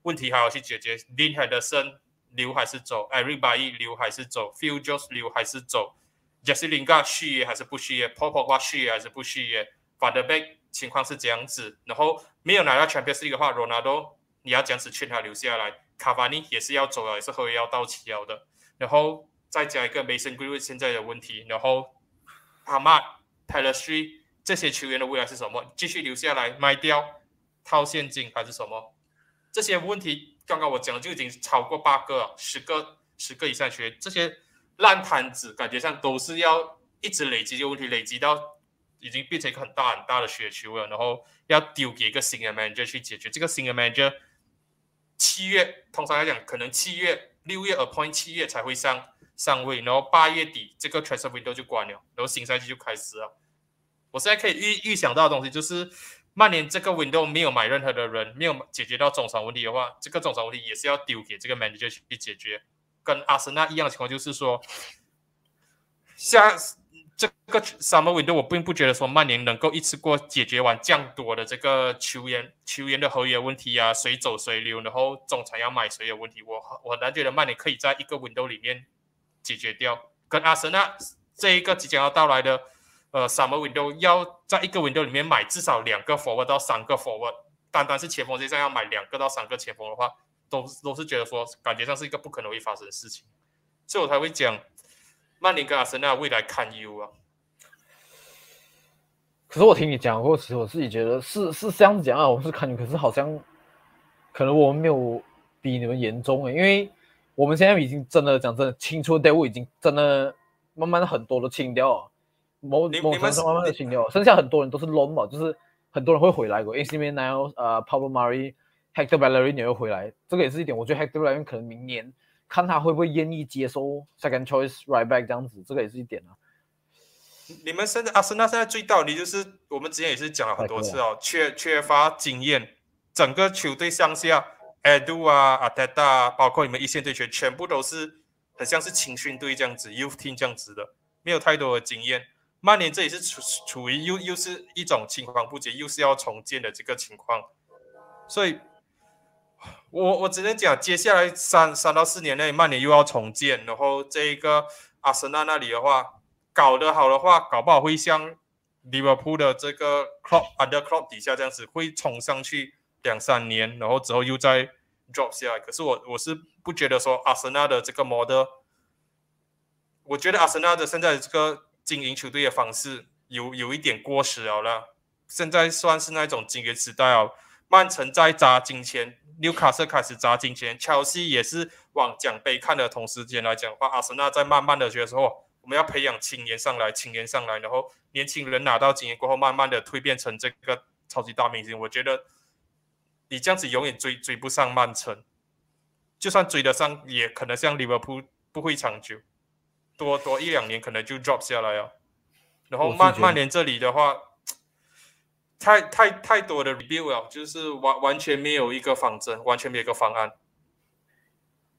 问题还要去解决。Lin Henderson。留还是走？Everybody 留还是走？Phil Jones 留还是走，Jesse l i n g a 续约还是不续约？Paul Pogba 续约还是不续约？反的贝情况是这样子。然后没有拿到 Champions League 的话，Ronaldo 你要这样子劝他留下来。Cavani 也是要走了，也是合约要到期了的。然后再加一个 Mason Greenwood 现在的问题。然后 Ahmad p a l e s t r i 这些球员的未来是什么？继续留下来卖掉套现金还是什么？这些问题。刚刚我讲的就已经超过八个、十个、十个以上学这些烂摊子，感觉上都是要一直累积这个问题，累积到已经变成一个很大很大的雪球了，然后要丢给一个新的 manager 去解决。这个新的 manager 七月通常来讲，可能七月、六月 appoint 七月才会上上位，然后八月底这个 transfer window 就关了，然后新赛季就开始了。我现在可以预预想到的东西就是，曼联这个 window 没有买任何的人，没有解决到中场问题的话，这个中场问题也是要丢给这个 manager 去解决。跟阿森纳一样的情况就是说，下这个 summer window 我并不觉得说曼联能够一次过解决完这样多的这个球员球员的合约问题啊，谁走谁留，然后中场要买谁的问题，我我很难觉得曼联可以在一个 window 里面解决掉。跟阿森纳这一个即将要到来的。呃，summer window 要在一个 window 里面买至少两个 forward 到三个 forward，单单是前锋线上要买两个到三个前锋的话，都都是觉得说感觉上是一个不可能会发生的事情，所以我才会讲曼联跟阿森纳未来堪忧啊。可是我听你讲过，其实我自己觉得是是这样子讲啊，我是堪忧，可是好像可能我们没有比你们严重诶，因为我们现在已经真的讲真的清出队伍已经真的慢慢很多都清掉了。某某程度慢慢的清掉，剩下很多人都是 loan 嘛，就是很多人会回来过。AC Milan 呃，Pablo Mari、Hector Bellerin 也会回来，这个也是一点。我觉得 Hector Bellerin 可能明年看他会不会愿意接受 second choice right back 这样子，这个也是一点啊。你们现在阿森纳现在最大的就是我们之前也是讲了很多次哦，缺缺乏经验，整个球队上下 Edu 啊、阿泰达，包括你们一线队全，全部都是很像是青训队这样子，Youth team 这样子的，没有太多的经验。曼联这里是处处于又又是一种青黄不接，又是要重建的这个情况，所以，我我只能讲，接下来三三到四年内，曼联又要重建，然后这一个阿森纳那里的话，搞得好的话，搞不好会像利物浦的这个 Club Under Club 底下这样子，会冲上去两三年，然后之后又再 drop 下来。可是我我是不觉得说阿森纳的这个 model，我觉得阿森纳的现在这个。经营球队的方式有有一点过时了了，现在算是那种经营时代哦。曼城在砸金钱，纽卡斯开始砸金钱，切西也是往奖杯看的。同时间来讲的话，阿森纳在慢慢的觉得说，我们要培养青年上来，青年上来，然后年轻人拿到经验过后，慢慢的蜕变成这个超级大明星。我觉得你这样子永远追追不上曼城，就算追得上，也可能像利物浦不会长久。多多一两年可能就 drop 下来啊，然后曼曼联这里的话，[TSK] 太太太多的 review 了，就是完完全没有一个方针，完全没有一个方案。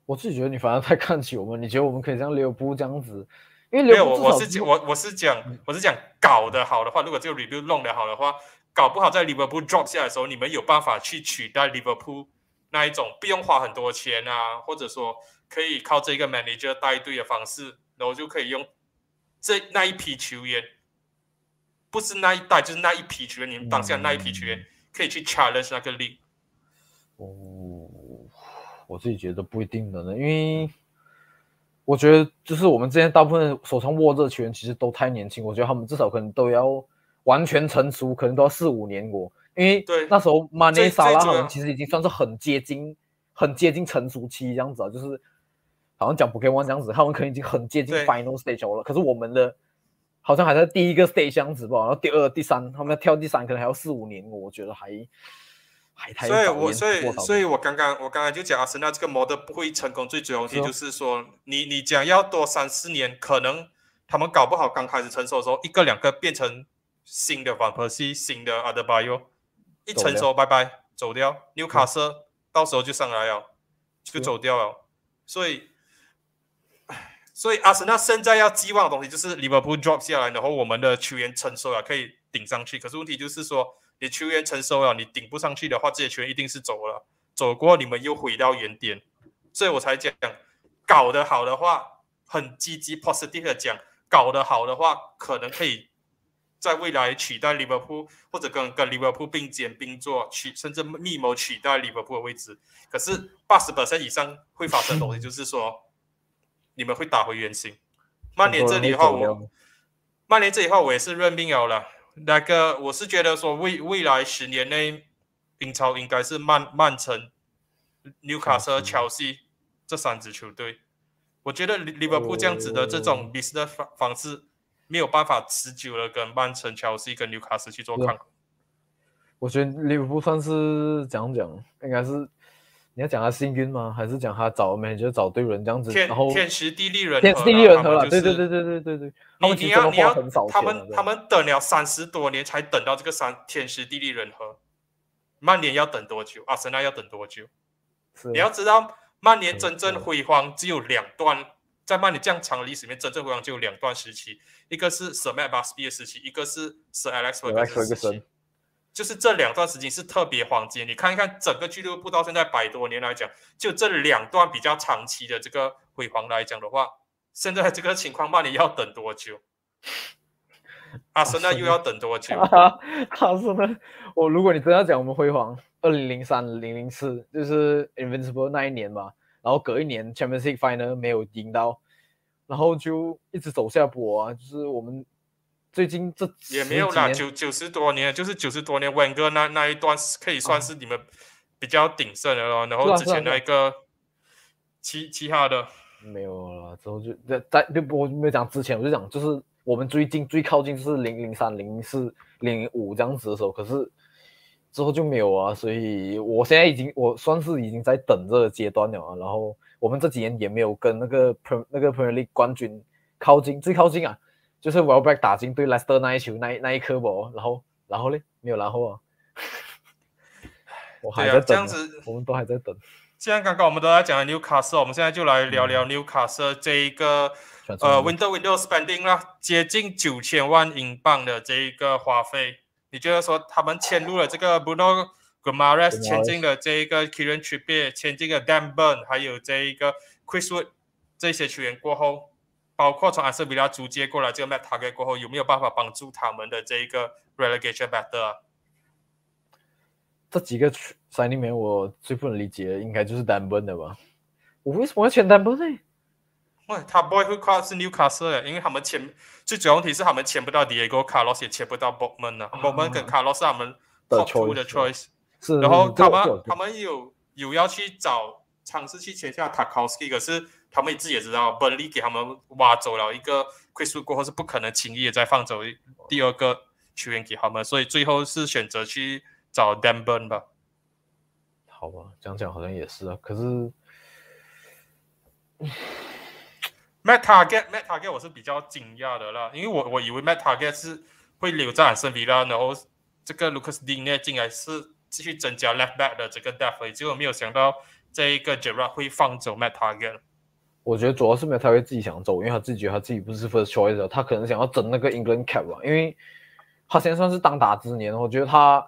我自己觉得你反而太看起我们，你觉得我们可以像刘布这样子？因为没有，我是讲我我是讲我是讲搞得好的话，如果这个 review 弄得好的话，搞不好在 Liverpool drop 下来的时候，你们有办法去取代 Liverpool 那一种不用花很多钱啊，或者说可以靠这个 manager 带队的方式。然后就可以用这那一批球员，不是那一代，就是那一批球员。你们当下那一批球员可以去 challenge 那个力。哦，我自己觉得不一定的呢，因为我觉得就是我们之前大部分手上握着球员其实都太年轻，我觉得他们至少可能都要完全成熟，可能都要四五年过。因为对那时候马内、萨拉他们其实已经算是很接近、很接近成熟期这样子啊，就是。好像讲 Pokemon 这样子，他们可能已经很接近 Final Stage 了。可是我们的好像还在第一个 Stage 这样子吧，然后第二、第三，他们要跳第三，可能还要四五年。我觉得还还太所以，我所以所以我刚刚我刚刚就讲阿森纳这个 model 不会成功，最主要问题就是说，你你讲要多三四年，可能他们搞不好刚开始成熟的时候，一个两个变成新的 Van Persie、新的 a d b a y o 一成熟拜拜走掉，纽卡斯到时候就上来了，就走掉了，所以。所以阿森纳现在要寄望的东西就是利物浦 drop 下来，然后我们的球员成熟了可以顶上去。可是问题就是说，你球员成熟了，你顶不上去的话，这些球员一定是走了。走过你们又回到原点，所以我才讲，搞得好的话，很积极 positive 的讲，搞得好的话，可能可以在未来取代利物浦，或者跟跟利物浦并肩并坐，取甚至密谋取代利物浦的位置。可是八十 percent 以上会发生的东西就是说。你们会打回原形。曼联这里的话，我曼联这里的话，我也是认命了。那个，我是觉得说，未未来十年内，英超应该是曼曼城、纽卡斯、切尔西这三支球队。我觉得利利物浦这样子的这种比赛的方方式，没有办法持久的跟曼城、切尔西跟纽卡斯去做抗衡。我觉得利物浦算是讲讲，应该是你要讲他幸运吗？还是讲他找 manager 找对人这样子？天然后天时地利人和天时地利人和了，对对对对对对对。他你你要你要花很少他们他们等了三十多年才等到这个三天时地利人和，曼联要等多久？阿森纳要等多久？你要知道，曼联真正错辉煌只有两段，在曼联这样长的历史里面，真正辉煌只有两段时期，一个是 Sir Matt Busby 的时期，一个是 Sir Alex Alex Ferguson 的时期。就是这两段时间是特别黄金。你看一看整个俱乐部到现在百多年来讲，就这两段比较长期的这个辉煌来讲的话，现在这个情况，曼联要等多久？阿森纳又要等多久？他是呢，我如果你真要讲我们辉煌，二零零三、零零四就是 Invincible 那一年嘛，然后隔一年 Champions League Final 没有赢到，然后就一直走下坡啊，就是我们最近这也没有啦，九九十多年，就是九十多年温哥那那一段是可以算是你们比较鼎盛的了。然后之前那一个其其他的，没有了，之后就在在就我没有讲之前，我就讲就是我们最近最靠近就是零零三、零零四、零零五这样子的时候，可是之后就没有啊，所以我现在已经我算是已经在等这个阶段了啊。然后我们这几年也没有跟那个那个 Premier League 冠军靠近，最靠近啊，就是 Welbeck 打进对 Leicester 那一球那一那一刻不，然后然后呢？没有然后啊，[LAUGHS] 我还在等、这样子我们都还在等。既然刚刚我们都在讲 Newcastle，，我们现在就来聊聊 Newcastle 这一个选呃 Window Window Spending 啦，接近九千万英镑的这一个花费。你觉得说他们迁入了这个 Bruno g u m a r e s 签进了这一个 Kieran Trippier，签进了 Dan Burn，还有这一个 Chris Wood 这些球员过后，包括从阿斯比拉租借过来这个 Matt Target 过后，有没有办法帮助他们的这一个 relegation battle 啊？这几个赛里面，我最不能理解的应该就是丹本的吧？我为什么要选丹本呢？喂，他 boy 会跨是 Newcastle 的，因为他们签最主要问题是他们签不到 Diego Carlos，也签不到 Botman 啊。Botman 跟 Carlos 是他们的 top two 的 choice。是，然后他们他们有有要去找尝试去签下 Tarkowski，可是他们自己也知道 Burnley 给他们挖走了一个 Chris Wood 过后是不可能轻易的再放走第二个球员给他们，所以最后是选择去找 d a m b e r n 吧。好吧，讲讲好像也是啊。可是 [SIGHS] Matt Target Matt Target 我是比较惊讶的啦，因为我我以为 Matt Target 是会留在安森比拉，然后这个 Lucas d i n 进来是继续增加 left back 的这个 depth，结果没有想到这一个 Gerard 会放走 Matt Target。我觉得主要是没有他会自己想走，因为他自己觉得他自己不是 first choice，他可能想要整那个 England cap 吧，因为他现在算是当打之年，我觉得他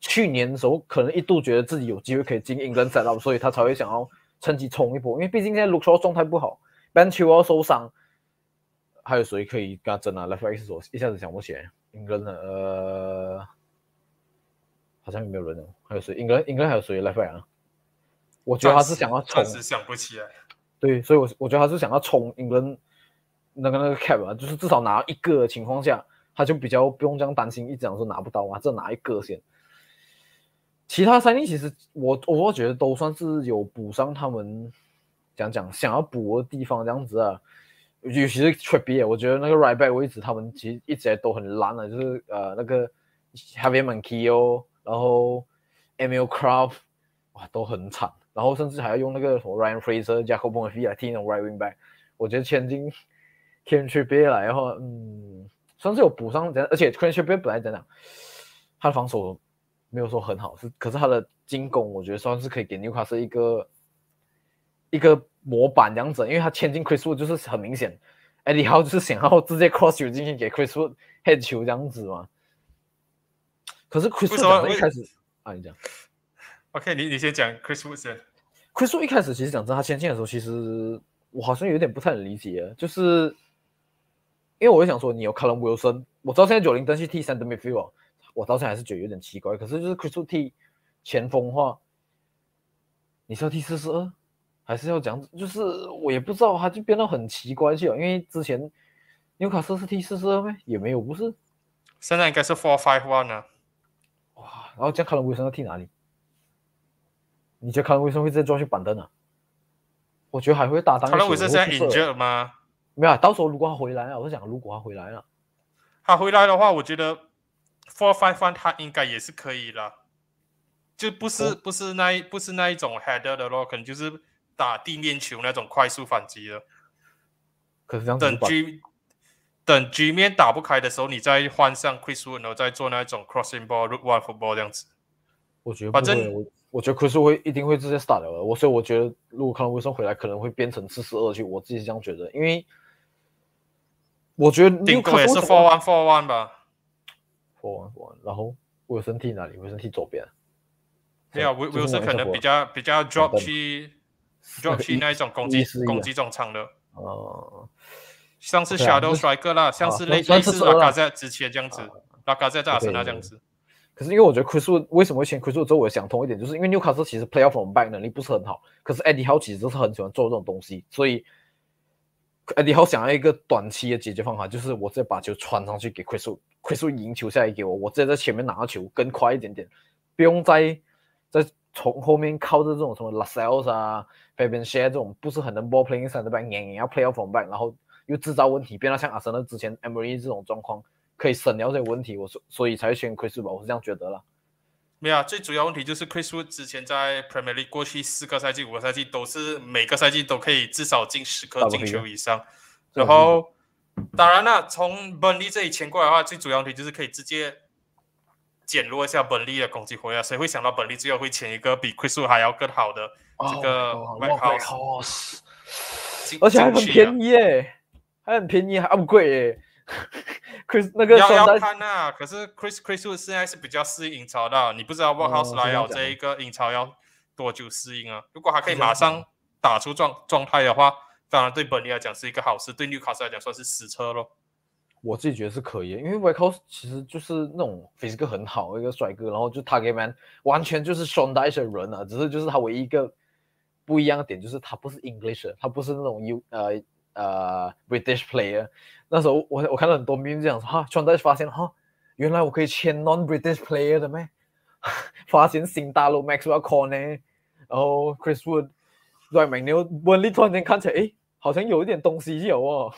去年的时候可能一度觉得自己有机会可以进 England set up，所以他才会想要趁机冲一波，因为毕竟现在 Luke Shaw 状态不好，Ben Chilwell 受伤，还有谁可以跟他争啊？Left back 是我一下子想不起来，England 呃，好像也没有人哦，还有谁？England England 还有谁 Left back 啊？我觉得他是想要冲暂，时想不起来。对，所以我我觉得他是想要冲 England 那个那个 cap 啊，就是至少拿一个的情况下，他就比较不用这样担心，一直讲说拿不到啊，这拿一个先。其他三年其实我我觉得都算是有补上他们讲讲想要补的地方这样子啊，尤其是 t r i p i e 我觉得那个 right back 位置他们其实一直都很烂的，就是呃那个 Javier Manquillo，然后 Emil Kraft，哇都很惨，然后甚至还要用那个什么 Ryan Fraser、Jacob b o n f i 来踢那种 right wing back，我觉得签进 k e n t r i p p i e 来的话，嗯，算是有补上，而且 k e n t r i p p i e 本来讲讲他的防守。没有说很好，是可是他的进攻，我觉得算是可以给纽卡斯一个一个模板这样子，因为他签进 Chris Wood 就是很明显，Eddie Howe 就是 [LAUGHS] 想要直接 cross 球进去给 Chris Wood head 球这样子嘛。可是 Chris Wood 一开始啊，你讲 OK，你你先讲 Chris Wood 先。Chris Wood 一开始其实讲真，他签进的时候，其实我好像有点不太能理解，就是因为我会想说，你有 Callum Wilson，我知道现在九零登去踢 center midfield。我到现在还是觉得有点奇怪，可是就是 Chris Wood 踢前锋的话，你是要踢四十二，还是要这样子？就是我也不知道，他就变得很奇怪去了。因为之前纽卡斯是踢四十二吗？也没有，不是？现在应该是 four five one 啊。哇，然后这样看了威森要踢哪里？你觉得看了威森会再抓去板凳啊？我觉得还会搭档。看了威森现在 injured 吗？没有、啊，到时候如果他回来了，我是讲如果他回来了，他回来的话，我觉得。Four Five One 他应该也是可以了。就不是不是那一不是那一种 header 的咯，可能就是打地面球那种快速反击的。可是这样等局等局面打不开的时候，你再换上 Chris Wood，然后再做那种 crossing ball、root one football 这样子。我觉得反正我我觉得 Chris 会一定会直接 start 了。我所以我觉得如果看到威森回来，可能会变成四四二去。我自己是这样觉得，因为我觉得顶多也是 four one four one 吧。four one four one，然后威森踢哪里？威森踢左边。没有，威威森可能比较比较 drop 去 drop 去那一种攻击攻击中场的。哦。像是 Shadow Striker 啦，像是类类似拉卡在之前这样子，拉卡在在阿森纳这样子。可是因为我觉得 Chris 为什么会签 Chris 之后，我想通一点，就是因为 Newcastle 其实 Play off from back 能力不是很好，可是 Eddie Howe 其实是很喜欢做这种东西，所以 Eddie Howe 想要一个短期的解决方法，就是我直接把球传上去给 Chris，Chris 赢球下来给我，我直接在前面拿到球更快一点点，不用再再从后面靠着这种什么 Lascelles 啊、Fabian s h a r e 这种不是很能 ball playing 的 back，硬要 Play off from back，然后。又制造问题，变得像阿森纳之前 Emery 这种状况，可以省掉这个问题。我说，所以才选 Chris Wood，我是这样觉得了。没有，最主要问题就是 Chris Wood 之前在 Premier League 过去四个赛季、五个赛季都是每个赛季都可以至少进十颗进球以上。然后，当然了，从本利这里签过来的话，最主要问题就是可以直接减弱一下本利的攻击活跃。谁会想到本利最后会签一个比 Chris Wood 还要更好的这个 Whitehouse，而且还很便宜耶。还很便宜，还不贵耶。Chris 那个要要看呐，可是 Chris Chris 现在是比较适应英超的，你不知道 w a t House 来了这一个英超要多久适应啊？如果还可以马上打出状状态的话，当然对本尼来讲是一个好事，对纽卡斯来讲算是死车咯。我自己觉得是可以，因为 w a t House 其实就是那种 physical 很好的一个帅哥，然后就 Target Man 完全就是 Sean Dyche 的人啊，只是就是他唯一一个不一样的点就是他不是 English，他不是那种 U 呃。呃 British player。那时候我我看到很多 meme 说哈，突然在发现哈，原来我可以签 non British player 的咩？[LAUGHS] 发现新大陆 Maxwell Kane，然后 Chris Wood、Ryan McNeil、温利突然间看起来诶，好像有一点东西有哦。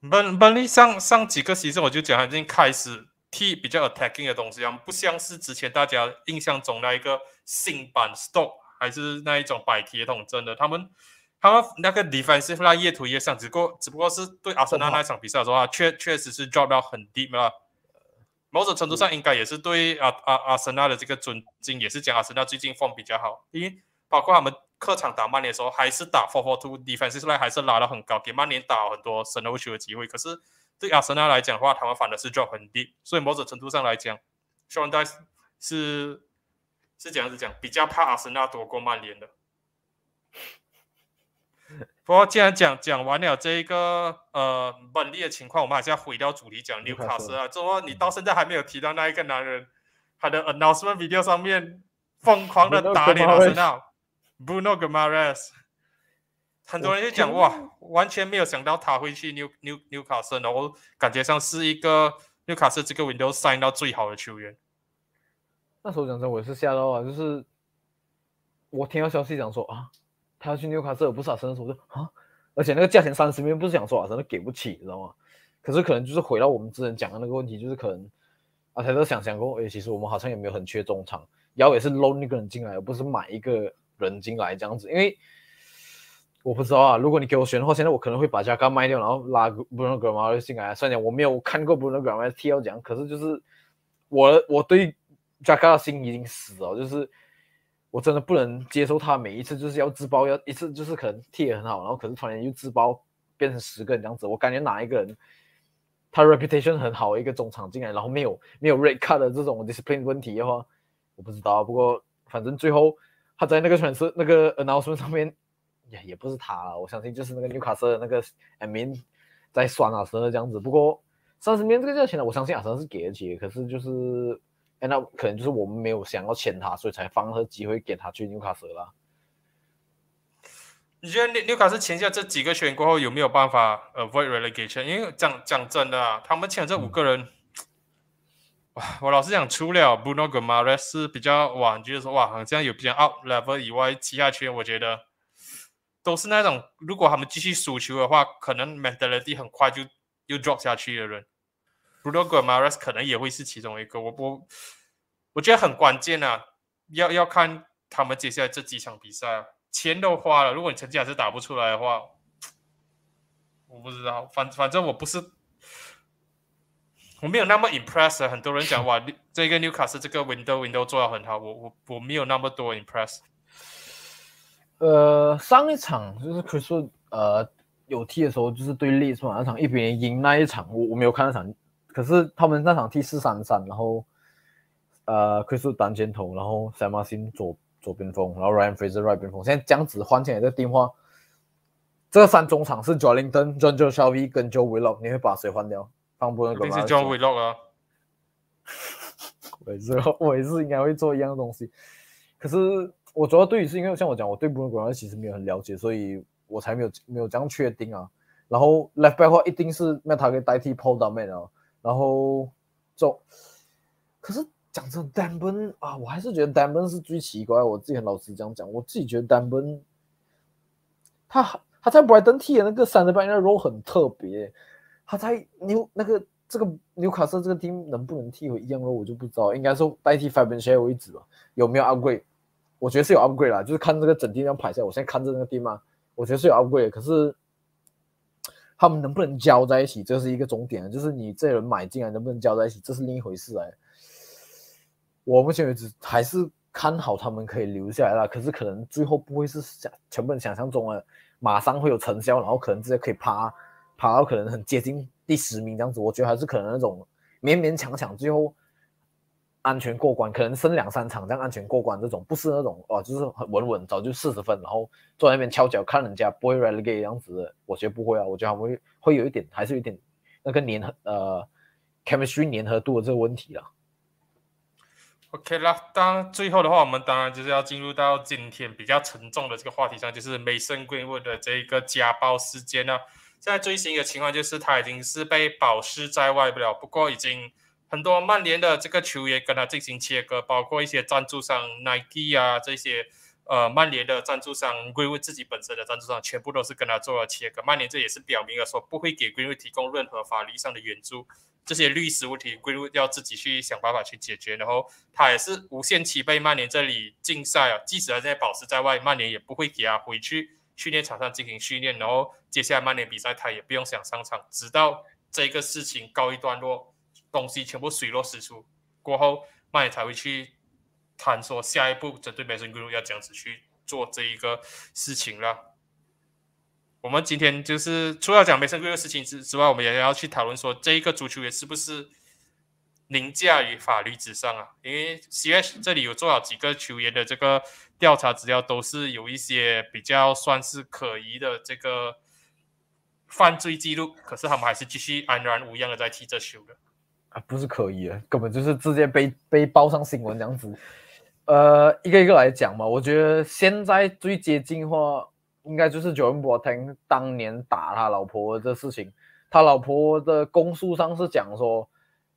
温温利上上几个其实我就讲已经开始。T 比较 attacking 的东西，不像是之前大家印象中那一个新版 stock 还是那一种摆铁桶，真的，他们他们那个 defensive line 越推越上，只不过只不过是对阿森纳那场比赛的话，确确实是 drop 到很 deep 了。某种程度上，应该也是对阿阿阿森纳的这个尊敬，也是讲阿森纳最近 form 比较好。因为包括他们客场打曼联的时候，还是打 four four two，defensive line 还是拉到很高，给曼联打很多神欧球的机会。可是对阿森纳来讲的话，他们反而是 drop 很 deep。所以某种程度上来讲，Sean Dyche 是是这样子讲，比较怕阿森纳多过曼联的。不过，既然讲讲完了这一个呃本地的情况，我们还是要回到主题讲纽卡斯啊。之后你到现在还没有提到那一个男人，他的 announcement video 上面疯狂的打脸阿森纳，Bruno g m a r e s 很多人就讲哇，完全没有想到他会去纽纽纽卡斯，然后感觉上是一个纽卡斯这个 window sign 到最好的球员。那时候讲真，我也是吓到啊，就是我听到消息讲说啊。他要去纽卡斯尔，不是阿森纳，我说啊，而且那个价钱三十 million，不是想说阿森纳给不起，你知道吗？可是可能就是回到我们之前讲的那个问题，就是可能阿泰都想想过，哎，其实我们好像也没有很缺中场，然后也是 loan 一个人进来，而不是买一个人进来这样子。因为我不知道啊，如果你给我选的话，现在我可能会把加卡卖掉，然后拉 Bruno g r a m a r 进来。虽然讲我没有看过 Bruno g r a m a r 踢要讲，可是就是我我对加卡的心已经死了，就是。我真的不能接受他每一次就是要自爆，要一次就是可能踢也很好，然后可是突然又自爆变成十个人这样子。我感觉哪一个人他 reputation 很好一个中场进来，然后没有没有 red card 的这种 discipline 问题的话，我不知道。不过反正最后他在那个传是那个 announcement 上面也也不是他，我相信就是那个纽卡斯的那个 admin 在酸啊什这样子。不过三十面这个价钱呢，我相信阿森是给得起，可是就是。那可能就是我们没有想要签他，所以才放个机会给他去纽卡斯啦。你觉得纽纽卡斯签下这几个球员过后，有没有办法 avoid relegation？因为讲讲真的啊，他们签这五个人，哇，我老实讲，除了 Bruno g a m a r e 是比较晚，就是说哇，好像有比较 out level 以外，其他球员我觉得都是那种，如果他们继续输球的话，可能 mentality 很快就又 drop 下去的人。Bruno g a m a r e 可能也会是其中一个，我我我觉得很关键啊。要要看他们接下来这几场比赛，钱都花了，如果你成绩还是打不出来的话，我不知道，反反正我不是，我没有那么 impress。很多人讲哇，这个 Newcastle 这个 window window 做的很好，我我我没有那么多 impress。呃，上一场就是 Chris 呃有踢的时候，就是对利兹嘛那场一比零赢那一场，我我没有看那场，可是他们那场踢四三三，然后呃 Chris 单箭头，然后 Sam Martin 左左边锋，然后 Ryan Fraser right 边锋，现在姜子换起来的电话，这个三中场是 Jolinton、John Joe Shelby 跟 Joe Willock，你会把谁换掉？放不那个？是 John Willock 啊。[LAUGHS] 我也是，我也是应该会做一样的东西，可是。我主要对于是因为像我讲，我对布伦格兰其实没有很了解，所以我才没有没有这样确定啊。然后 left back 话一定是那他可以代替 Paul Daman 啊。然后就可是讲真 d a m b e n 啊，我还是觉得 d a m b e n 是最奇怪。我自己很老实这样讲，我自己觉得 d a m b e n 他他在 Brighton 踢的那个三 e 半那 role 很特别。他在纽那个这个纽卡斯这个 team 能不能踢回一样 role 我就不知道，应该是代替 Fabian s h a r e 为止吧？有没有 upgrade？我觉得是有 upgrade 啦，就是看这个整体这样排下来，我现在看着那个地方，我觉得是有 upgrade，可是他们能不能交在一起，这是一个重点。就是你这人买进来能不能交在一起，这是另一回事哎。我目前为止还是看好他们可以留下来了，可是可能最后不会是想全部想象中的马上会有成交，然后可能直接可以爬爬到可能很接近第十名这样子。我觉得还是可能那种勉勉强强最后。安全过关，可能剩两三场这样安全过关，这种不是那种哦，就是很稳稳，早就四十分，然后坐在那边翘脚看人家不会 relegate 样子的，我觉得不会啊，我觉得他们会会有一点，还是有一点那个粘合呃 chemistry 粘合度的这个问题了。OK 啦，当然最后的话，我们当然就是要进入到今天比较沉重的这个话题上，就是 Mason Greenwood 的这一个家暴事件呢。现在最新的情况就是他已经是被保释在外不了，不过已经。很多曼联的这个球员跟他进行切割，包括一些赞助商 Nike 啊这些，呃，曼联的赞助商 Greenwood 自己本身的赞助商全部都是跟他做了切割。曼联这也是表明了说不会给 Greenwood 提供任何法律上的援助，这些律师问题 Greenwood 要自己去想办法去解决。然后他也是无限期被曼联这里禁赛啊，即使他现在保持在外，曼联也不会给他回去训练场上进行训练。然后接下来曼联比赛他也不用想上场，直到这个事情告一段落。东西全部水落石出过后，曼联才会去谈说下一步针对梅森格鲁要这样子去做这一个事情了。我们今天就是除了讲梅森格鲁的事情之之外，我们也要去讨论说这一个足球员是不是凌驾于法律之上啊？因为 CS 这里有做了几个球员的这个调查资料，都是有一些比较算是可疑的这个犯罪记录，可是他们还是继续安然无恙的在踢着球的。啊，不是可疑的，根本就是直接被被报上新闻这样子。呃，一个一个来讲嘛，我觉得现在最接近的话，应该就是 John Boateng 当年打他老婆这事情。他老婆的供述上是讲说，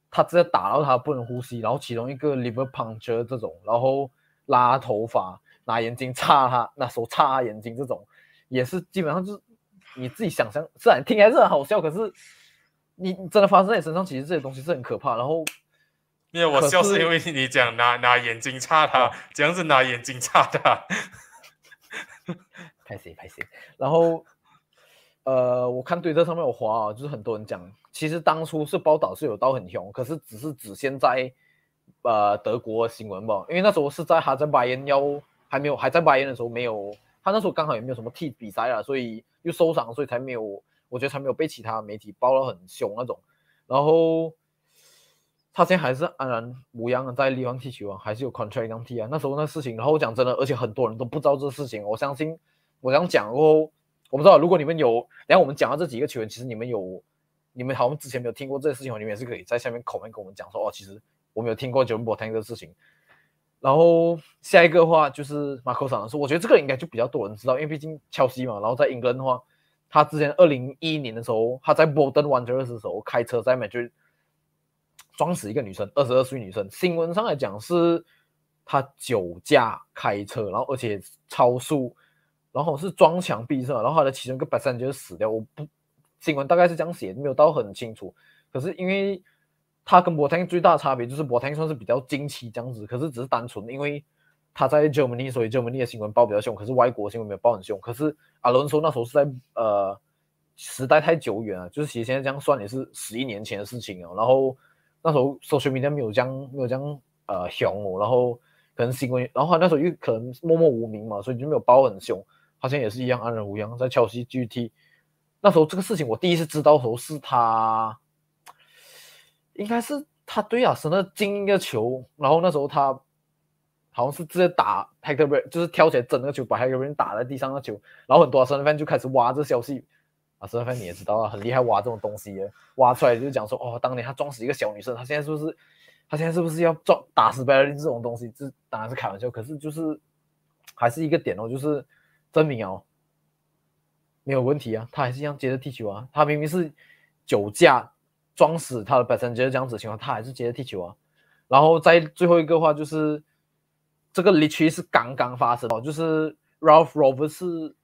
他直接打到他不能呼吸，然后其中一个 liver puncture 这种，然后拉头发、拿眼睛擦他，那手擦眼睛这种，也是基本上就是你自己想象，虽然听起来是很好笑，可是。你真的发生在你身上，其实这些东西是很可怕。然后，因为我笑是因为你讲拿拿眼睛擦他，这样子拿眼睛擦他，[LAUGHS] 拍谁拍谁。然后，呃，我看推特上面有滑啊，就是很多人讲，其实当初是报道是有刀很凶，可是只是只现在呃德国新闻吧，因为那时候是在还在巴彦要还没有还在巴彦的时候没有，他那时候刚好也没有什么踢比赛啊，所以又受伤，所以才没有。我觉得才没有被其他媒体报得很凶那种，然后他现在还是安然无恙的在利方踢球啊，还是有 contract 这踢啊。那时候那事情，然后我讲真的，而且很多人都不知道这事情。我相信我这样讲过后，我不知道如果你们有，然后我们讲到这几个球员，其实你们有，你们好像之前没有听过这个事情，你们也是可以在下面口面跟我们讲说哦，其实我没有听过 j o 博 n 这个事情。然后下一个话就是马克桑的说，我觉得这个应该就比较多人知道，因为毕竟乔西嘛，然后在英格兰的话。他之前二零一一年的时候，他在波登湾这的时候开车在美就撞死一个女生，二十二岁女生。新闻上来讲是他酒驾开车，然后而且超速，然后是撞墙壁上？然后他的其中一个百三就是死掉。我不新闻大概是这样写，没有到很清楚。可是因为他跟博腾最大的差别就是博腾算是比较惊奇这样子，可是只是单纯因为他在 Germany，所以 Germany 的新闻报比较凶，可是外国新闻没有报很凶。可是阿伦说那时候是在呃时代太久远了，就是其实现在这样算也是十一年前的事情哦。然后那时候 social media 没有这样没有这样呃凶哦，然后可能新闻，然后那时候又可能默默无名嘛，所以就没有报很凶。好像也是一样安然无恙，在切西 GT 那时候这个事情我第一次知道的时候是他，应该是他对亚森纳进一个球，然后那时候他。好像是直接打 Hector 就是跳起来整那个球，把 Hector 打在地上那球，然后很多阿森纳 fan 就开始挖这消息。阿森纳 fan 你也知道啊，很厉害挖这种东西，挖出来就讲说，哦，当年他撞死一个小女生，他现在是不是，他现在是不是要撞打死 b e r l i n 这种东西？这当然是开玩笑，可是就是还是一个点哦，就是证明哦，没有问题啊，他还是一样接着踢球啊，他明明是酒驾撞死他的 p a s s e n g e r 这样子情况，他还是接着踢球啊。然后在最后一个话就是。这个 literally 是刚刚发生哦，就是 Ralph Rover 是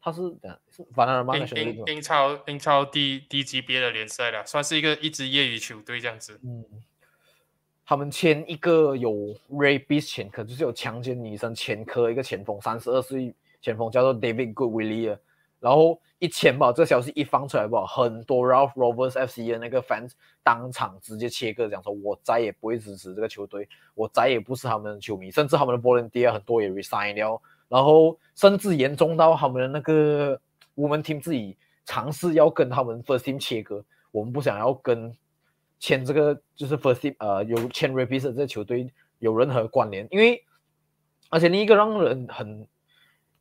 他是是反正英英英超英超低低级别的联赛了，算是一个一支业余球队这样子。嗯，他们签一个有 rapist 前科，就是有强奸女生前科一个前锋，三十二岁前锋叫做 David Goodwillie。然后一签吧，这个消息一放出来吧，很多 Ralph Rovers FC 的那个 fans 当场直接切割，讲说我再也不会支持这个球队，我再也不是他们的球迷，甚至他们的 volunteer 很多也 resign 了，然后甚至严重到他们的那个我们 team 自己尝试要跟他们 first team 切割，我们不想要跟签这个就是 first team 呃有签 rapist 这个球队有任何关联，因为而且另一个让人很。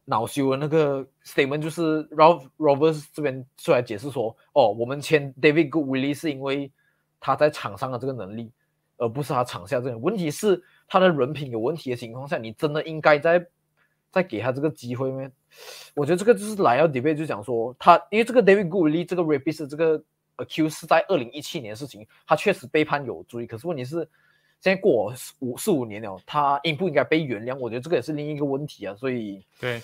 恼羞的那个 statement 就是 Ralph Roberts 这边出来解释说，哦，我们签 David Goodwillie 是因为他在场上的这个能力，而不是他场下这个问题是他的人品有问题的情况下，你真的应该再再给他这个机会吗？我觉得这个就是来要 debate 就讲说他，因为这个 David Goodwillie 这个 rapist 这个 accuse 是在二零一七年的事情，他确实被判有罪，可是问题是。现在过五四五年了，他应不应该被原谅？我觉得这个也是另一个问题啊。所以，对，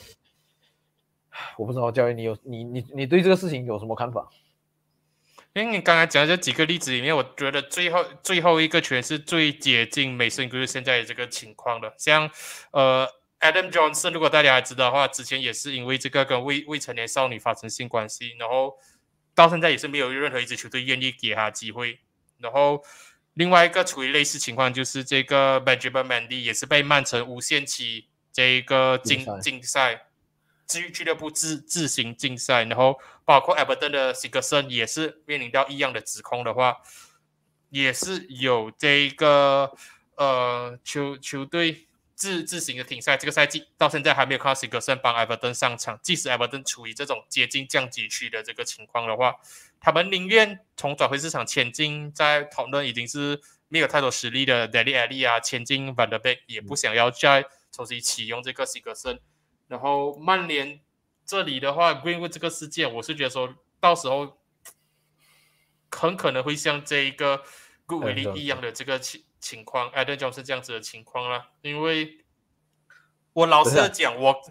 我不知道教练，你有你你你对这个事情有什么看法？因为你刚才讲的这几个例子里面，我觉得最后最后一个全是最接近美森哥现在的这个情况的。像呃，Adam Johnson，如果大家还知道的话，之前也是因为这个跟未未成年少女发生性关系，然后到现在也是没有任何一支球队愿意给他机会，然后。另外一个处于类似情况，就是这个 Benjamin Mendy 也是被曼城无限期这个禁禁赛，至于俱乐部自自行禁赛，然后包括 Everton 的 Sigurdsson 也是面临到一样的指控的话，也是有这个呃球球队自自行的停赛，这个赛季到现在还没有看到 Sigurdsson 帮 Everton 上场，即使 Everton 处于这种接近降级区的这个情况的话。他们宁愿从转会市场前进，在讨论已经是没有太多实力的 d a l y Ali 啊，签进 Van der Beek 也不想要再重新启用这个西格森。然后曼联这里的话，Greenwood 这个事件，我是觉得说到时候很可能会像这一个 Good l l 一样的这个情情况，Adam Jones 这样子的情况啦。因为我老实讲，我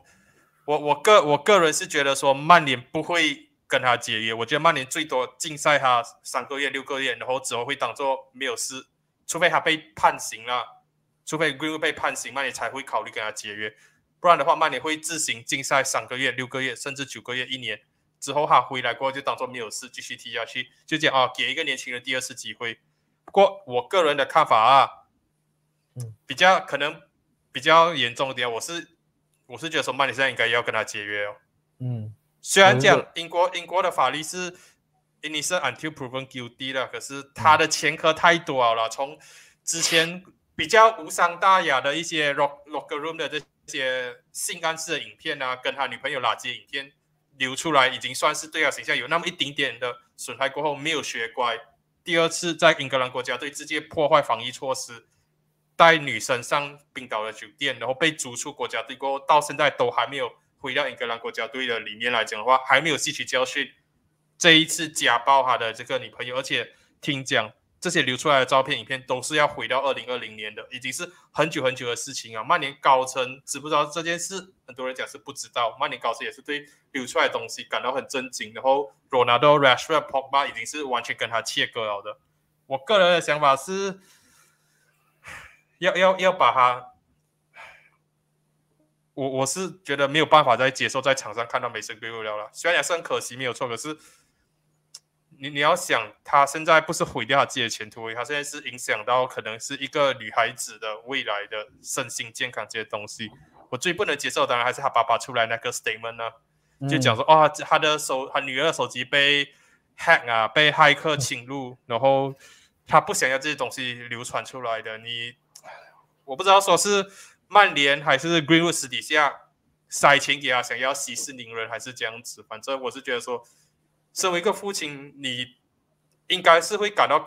我我个我个人是觉得说曼联不会。跟他解约，我觉得曼联最多禁赛他三个月、六个月，然后之后会当做没有事，除非他被判刑了，除非 Green 被判刑，曼联才会考虑跟他解约，不然的话，曼联会自行禁赛三个月、六个月，甚至九个月、一年之后他回来过后就当做没有事继续踢下去，就这样啊，给一个年轻人第二次机会。不过我个人的看法啊，比较可能比较严重一点，我是我是觉得说曼联现在应该要跟他解约哦，嗯。虽然讲英国英国的法律是 innocent until proven guilty 的，可是他的前科太多了。从之前比较无伤大雅的一些 lock locker room 的这些性暗示的影片啊，跟他女朋友垃圾影片流出来，已经算是对他形象有那么一丁点的损害。过后没有学乖，第二次在英格兰国家队直接破坏防疫措施，带女生上冰岛的酒店，然后被逐出国家队过后，到现在都还没有。回到英格兰国家队的里面来讲的话，还没有吸取教训。这一次家暴他的这个女朋友，而且听讲这些流出来的照片、影片都是要回到二零二零年的，已经是很久很久的事情啊。曼联高层知不知道这件事？很多人讲是不知道。曼联高层也是对流出来的东西感到很震惊。然后，Ronaldo、Rashford、Pogba 已经是完全跟他切割了的。我个人的想法是，要要要把他。我我是觉得没有办法再接受在场上看到美声归 d 了了，虽然也是很可惜没有错，可是你你要想，他现在不是毁掉他自己的前途，他现在是影响到可能是一个女孩子的未来的身心健康这些东西。我最不能接受，当然还是他爸爸出来那个 statement 呢，就讲说哦，他的手，他女儿的手机被 hack 啊，被骇客侵入，然后他不想要这些东西流传出来的。你我不知道说是。曼联还是 Greenwood 私底下塞钱给他，想要息事宁人，还是这样子？反正我是觉得说，身为一个父亲，你应该是会感到，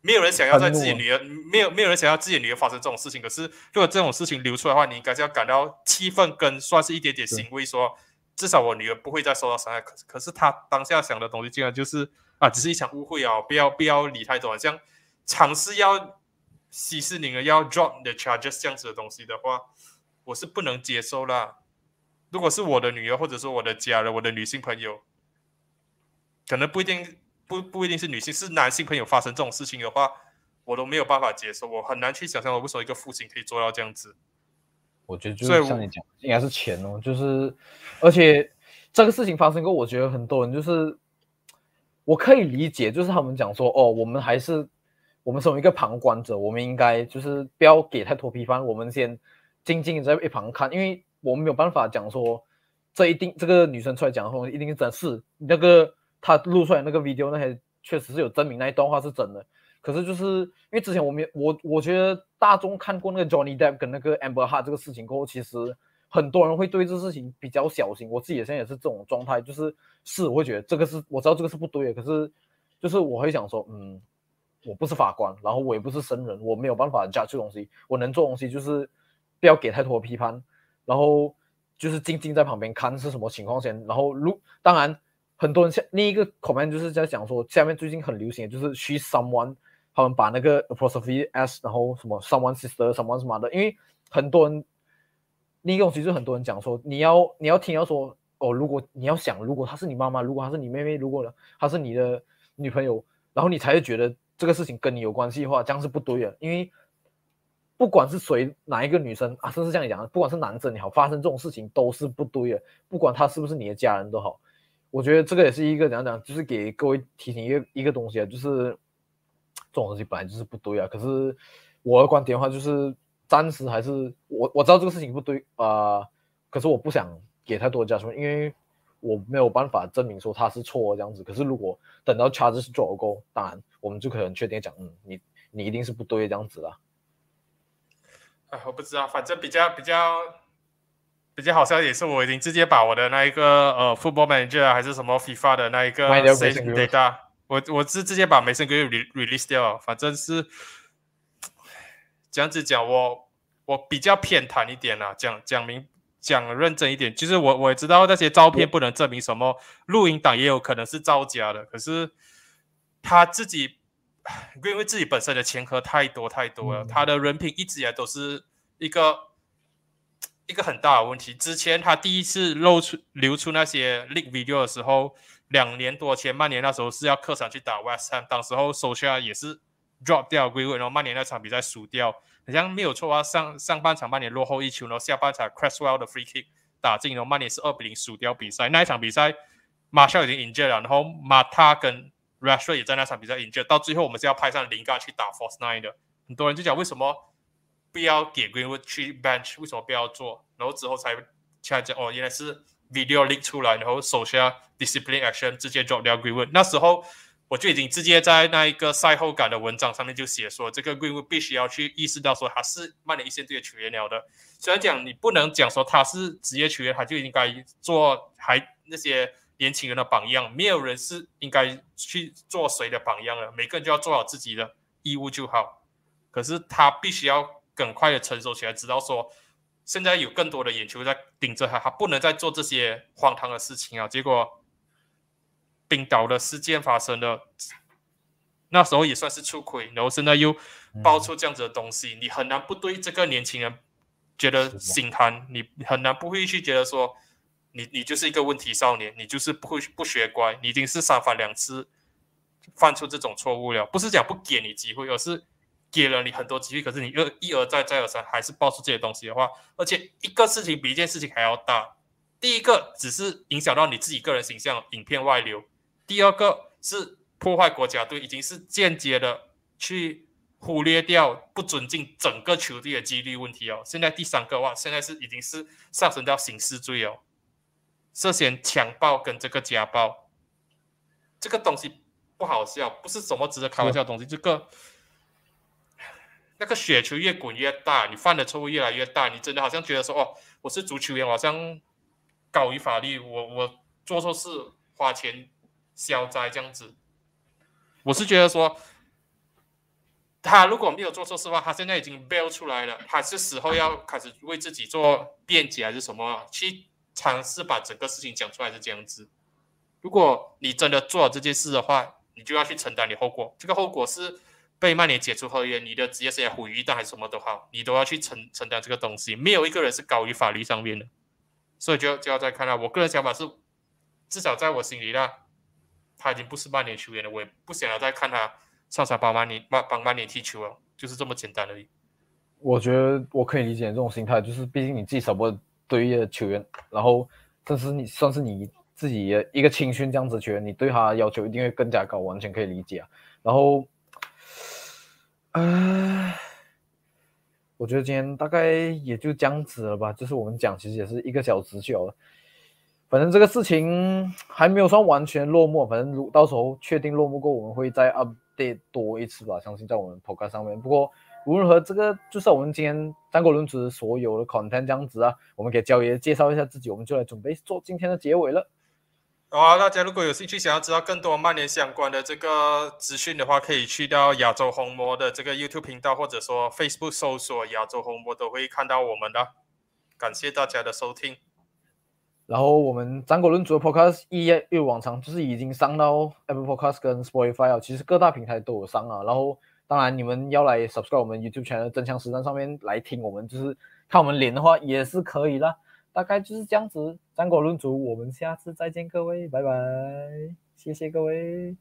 没有人想要在自己女儿，没有没有人想要自己女儿发生这种事情。可是，如果这种事情流出来的话，你应该是要感到气愤跟算是一点点欣慰，说至少我女儿不会再受到伤害。可可是他当下想的东西，竟然就是啊，只是一场误会啊，不要不要理太多，这样尝试要。息事宁人要 drop the charges 这样子的东西的话，我是不能接受啦。如果是我的女儿，或者说我的家人，我的女性朋友，可能不一定不不一定是女性，是男性朋友发生这种事情的话，我都没有办法接受。我很难去想象，我为什么一个父亲可以做到这样子。我觉得就是像你讲，应该是钱哦，就是而且这个事情发生过，我觉得很多人就是我可以理解，就是他们讲说哦，我们还是。我们身为一个旁观者，我们应该就是不要给太多批判，我们先静静在一旁看，因为我们没有办法讲说这一定这个女生出来讲的话一定是真是那个她录出来那个 video 那些确实是有证明那一段话是真的。可是就是因为之前我们我我觉得大众看过那个 Johnny Depp 跟那个 Amber Heard 这个事情过后，其实很多人会对这事情比较小心。我自己现在也是这种状态，就是是我会觉得这个是我知道这个是不对的，可是就是我会想说嗯。我不是法官，然后我也不是生人，我没有办法 judge 这东西。我能做东西就是不要给太多批判，然后就是静静在旁边看是什么情况先。然后如当然很多人下另一个 comment 就是在讲说，下面最近很流行的就是 she someone，他们把那个 apostrophe s，然后什么 someone sister someone 什么的，因为很多人另一个东西就很多人讲说，你要你要听要说哦，如果你要想，如果她是你妈妈，如果她是你妹妹，如果她是你的女朋友，然后你才会觉得。这个事情跟你有关系的话，这样是不对的。因为不管是谁，哪一个女生啊，甚至这样讲的，不管是男生也好，发生这种事情都是不对的。不管他是不是你的家人都好，我觉得这个也是一个怎样讲，就是给各位提醒一个一个东西啊，就是这种东西本来就是不对啊。可是我的观点的话，就是暂时还是我我知道这个事情不对啊，可是我不想给太多加什么，因为。我没有办法证明说他是错这样子，可是如果等到 charges 做够，当然我们就可能确定讲，嗯，你你一定是不对这样子了。哎，我不知道，反正比较比较比较好笑也是，我已经直接把我的那一个呃 football manager 还是什么 FIFA 的那一个 data，我我是直接把 Mason Green release 掉了，反正是这样子讲，我我比较偏袒一点啦，讲讲明。讲认真一点，其实我我也知道那些照片不能证明什么，录音档也有可能是造假的。可是他自己，因为自己本身的前科太多太多了，他的人品一直以来都是一个一个很大的问题。之前他第一次露出流出那些 leak video 的时候，两年多前，曼联那时候是要客场去打 West Ham，当时候手下也是 drop 掉归位，然后曼联那场比赛输掉。好像没有错啊，上上半场曼联落后一球，然后下半场 Cresswell 的 free kick 打进，然后曼联是二比零输掉比赛。那一场比赛，马肖已经 injured 了，然后马塔跟 Rashford 也在那场比赛 injured。到最后我们是要派上林加去打 Force Nine 的。很多人就讲为什么不要给 Greenwood 去 bench，为什么不要做？然后之后才恰恰哦，原来是 video leak 出来，然后手下 discipline action 直接 drop 掉 Greenwood。那时候。我就已经直接在那一个赛后感的文章上面就写说，这个 Greenwood 必须要去意识到说他是曼联一线队的球员了的。虽然讲你不能讲说他是职业球员，他就应该做还那些年轻人的榜样。没有人是应该去做谁的榜样了，每个人就要做好自己的义务就好。可是他必须要更快的成熟起来，知道说现在有更多的眼球在盯着他，他不能再做这些荒唐的事情啊。结果。冰岛的事件发生了，那时候也算是出轨，然后现在又爆出这样子的东西，你很难不对这个年轻人觉得心寒，你很难不会去觉得说，你你就是一个问题少年，你就是不会不学乖，你已经是三番两次犯出这种错误了，不是讲不给你机会，而是给了你很多机会，可是你又一而再再而三还是爆出这些东西的话，而且一个事情比一件事情还要大。第一个只是影响到你自己个人形象，影片外流；第二个是破坏国家队，已经是间接的去忽略掉不尊敬整个球队的纪律问题哦。现在第三个话，现在是已经是上升到刑事罪哦，涉嫌强暴跟这个家暴，这个东西不好笑，不是什么值得开玩笑的东西，这个。那个雪球越滚越大，你犯的错误越来越大，你真的好像觉得说，哦，我是足球员，我好像高于法律，我我做错事花钱消灾这样子。我是觉得说，他如果没有做错事的话，他现在已经 bail 出来了，他是时候要开始为自己做辩解还是什么，去尝试把整个事情讲出来是这样子。如果你真的做了这件事的话，你就要去承担你后果，这个后果是。被曼联解除合约，你的职业生涯毁于一旦还是什么都好，你都要去承承担这个东西。没有一个人是高于法律上面的，所以就就要再看了。我个人想法是，至少在我心里呢，他已经不是曼联球员了，我也不想要再看他上场帮曼联帮帮曼联踢球了，就是这么简单而已。我觉得我可以理解这种心态，就是毕竟你自己手不对的球员，然后这是你算是你自己一个青训这样子球员，你对他要求一定会更加高，完全可以理解啊。然后。唉，我觉得今天大概也就这样子了吧。就是我们讲，其实也是一个小时就了。反正这个事情还没有算完全落幕。反正如到时候确定落幕过，我们会再 update 多一次吧。相信在我们 podcast 上面。不过无论如何，这个就是我们今天三国论子所有的 content 这样子啊。我们给焦爷介绍一下自己，我们就来准备做今天的结尾了。好啊，大家如果有兴趣想要知道更多曼联相关的这个资讯的话，可以去到亚洲红魔的这个 YouTube 频道，或者说 Facebook 搜索亚洲红魔，都会看到我们的。感谢大家的收听。然后我们张国伦主的 Podcast 一如往常就是已经上到 Apple Podcast 跟 Spotify 其实各大平台都有上啊。然后当然你们要来 subscribe 我们 YouTube channel 真枪实战上面来听我们，就是看我们脸的话也是可以啦。大概就是这样子，战果论足，我们下次再见，各位，拜拜，谢谢各位。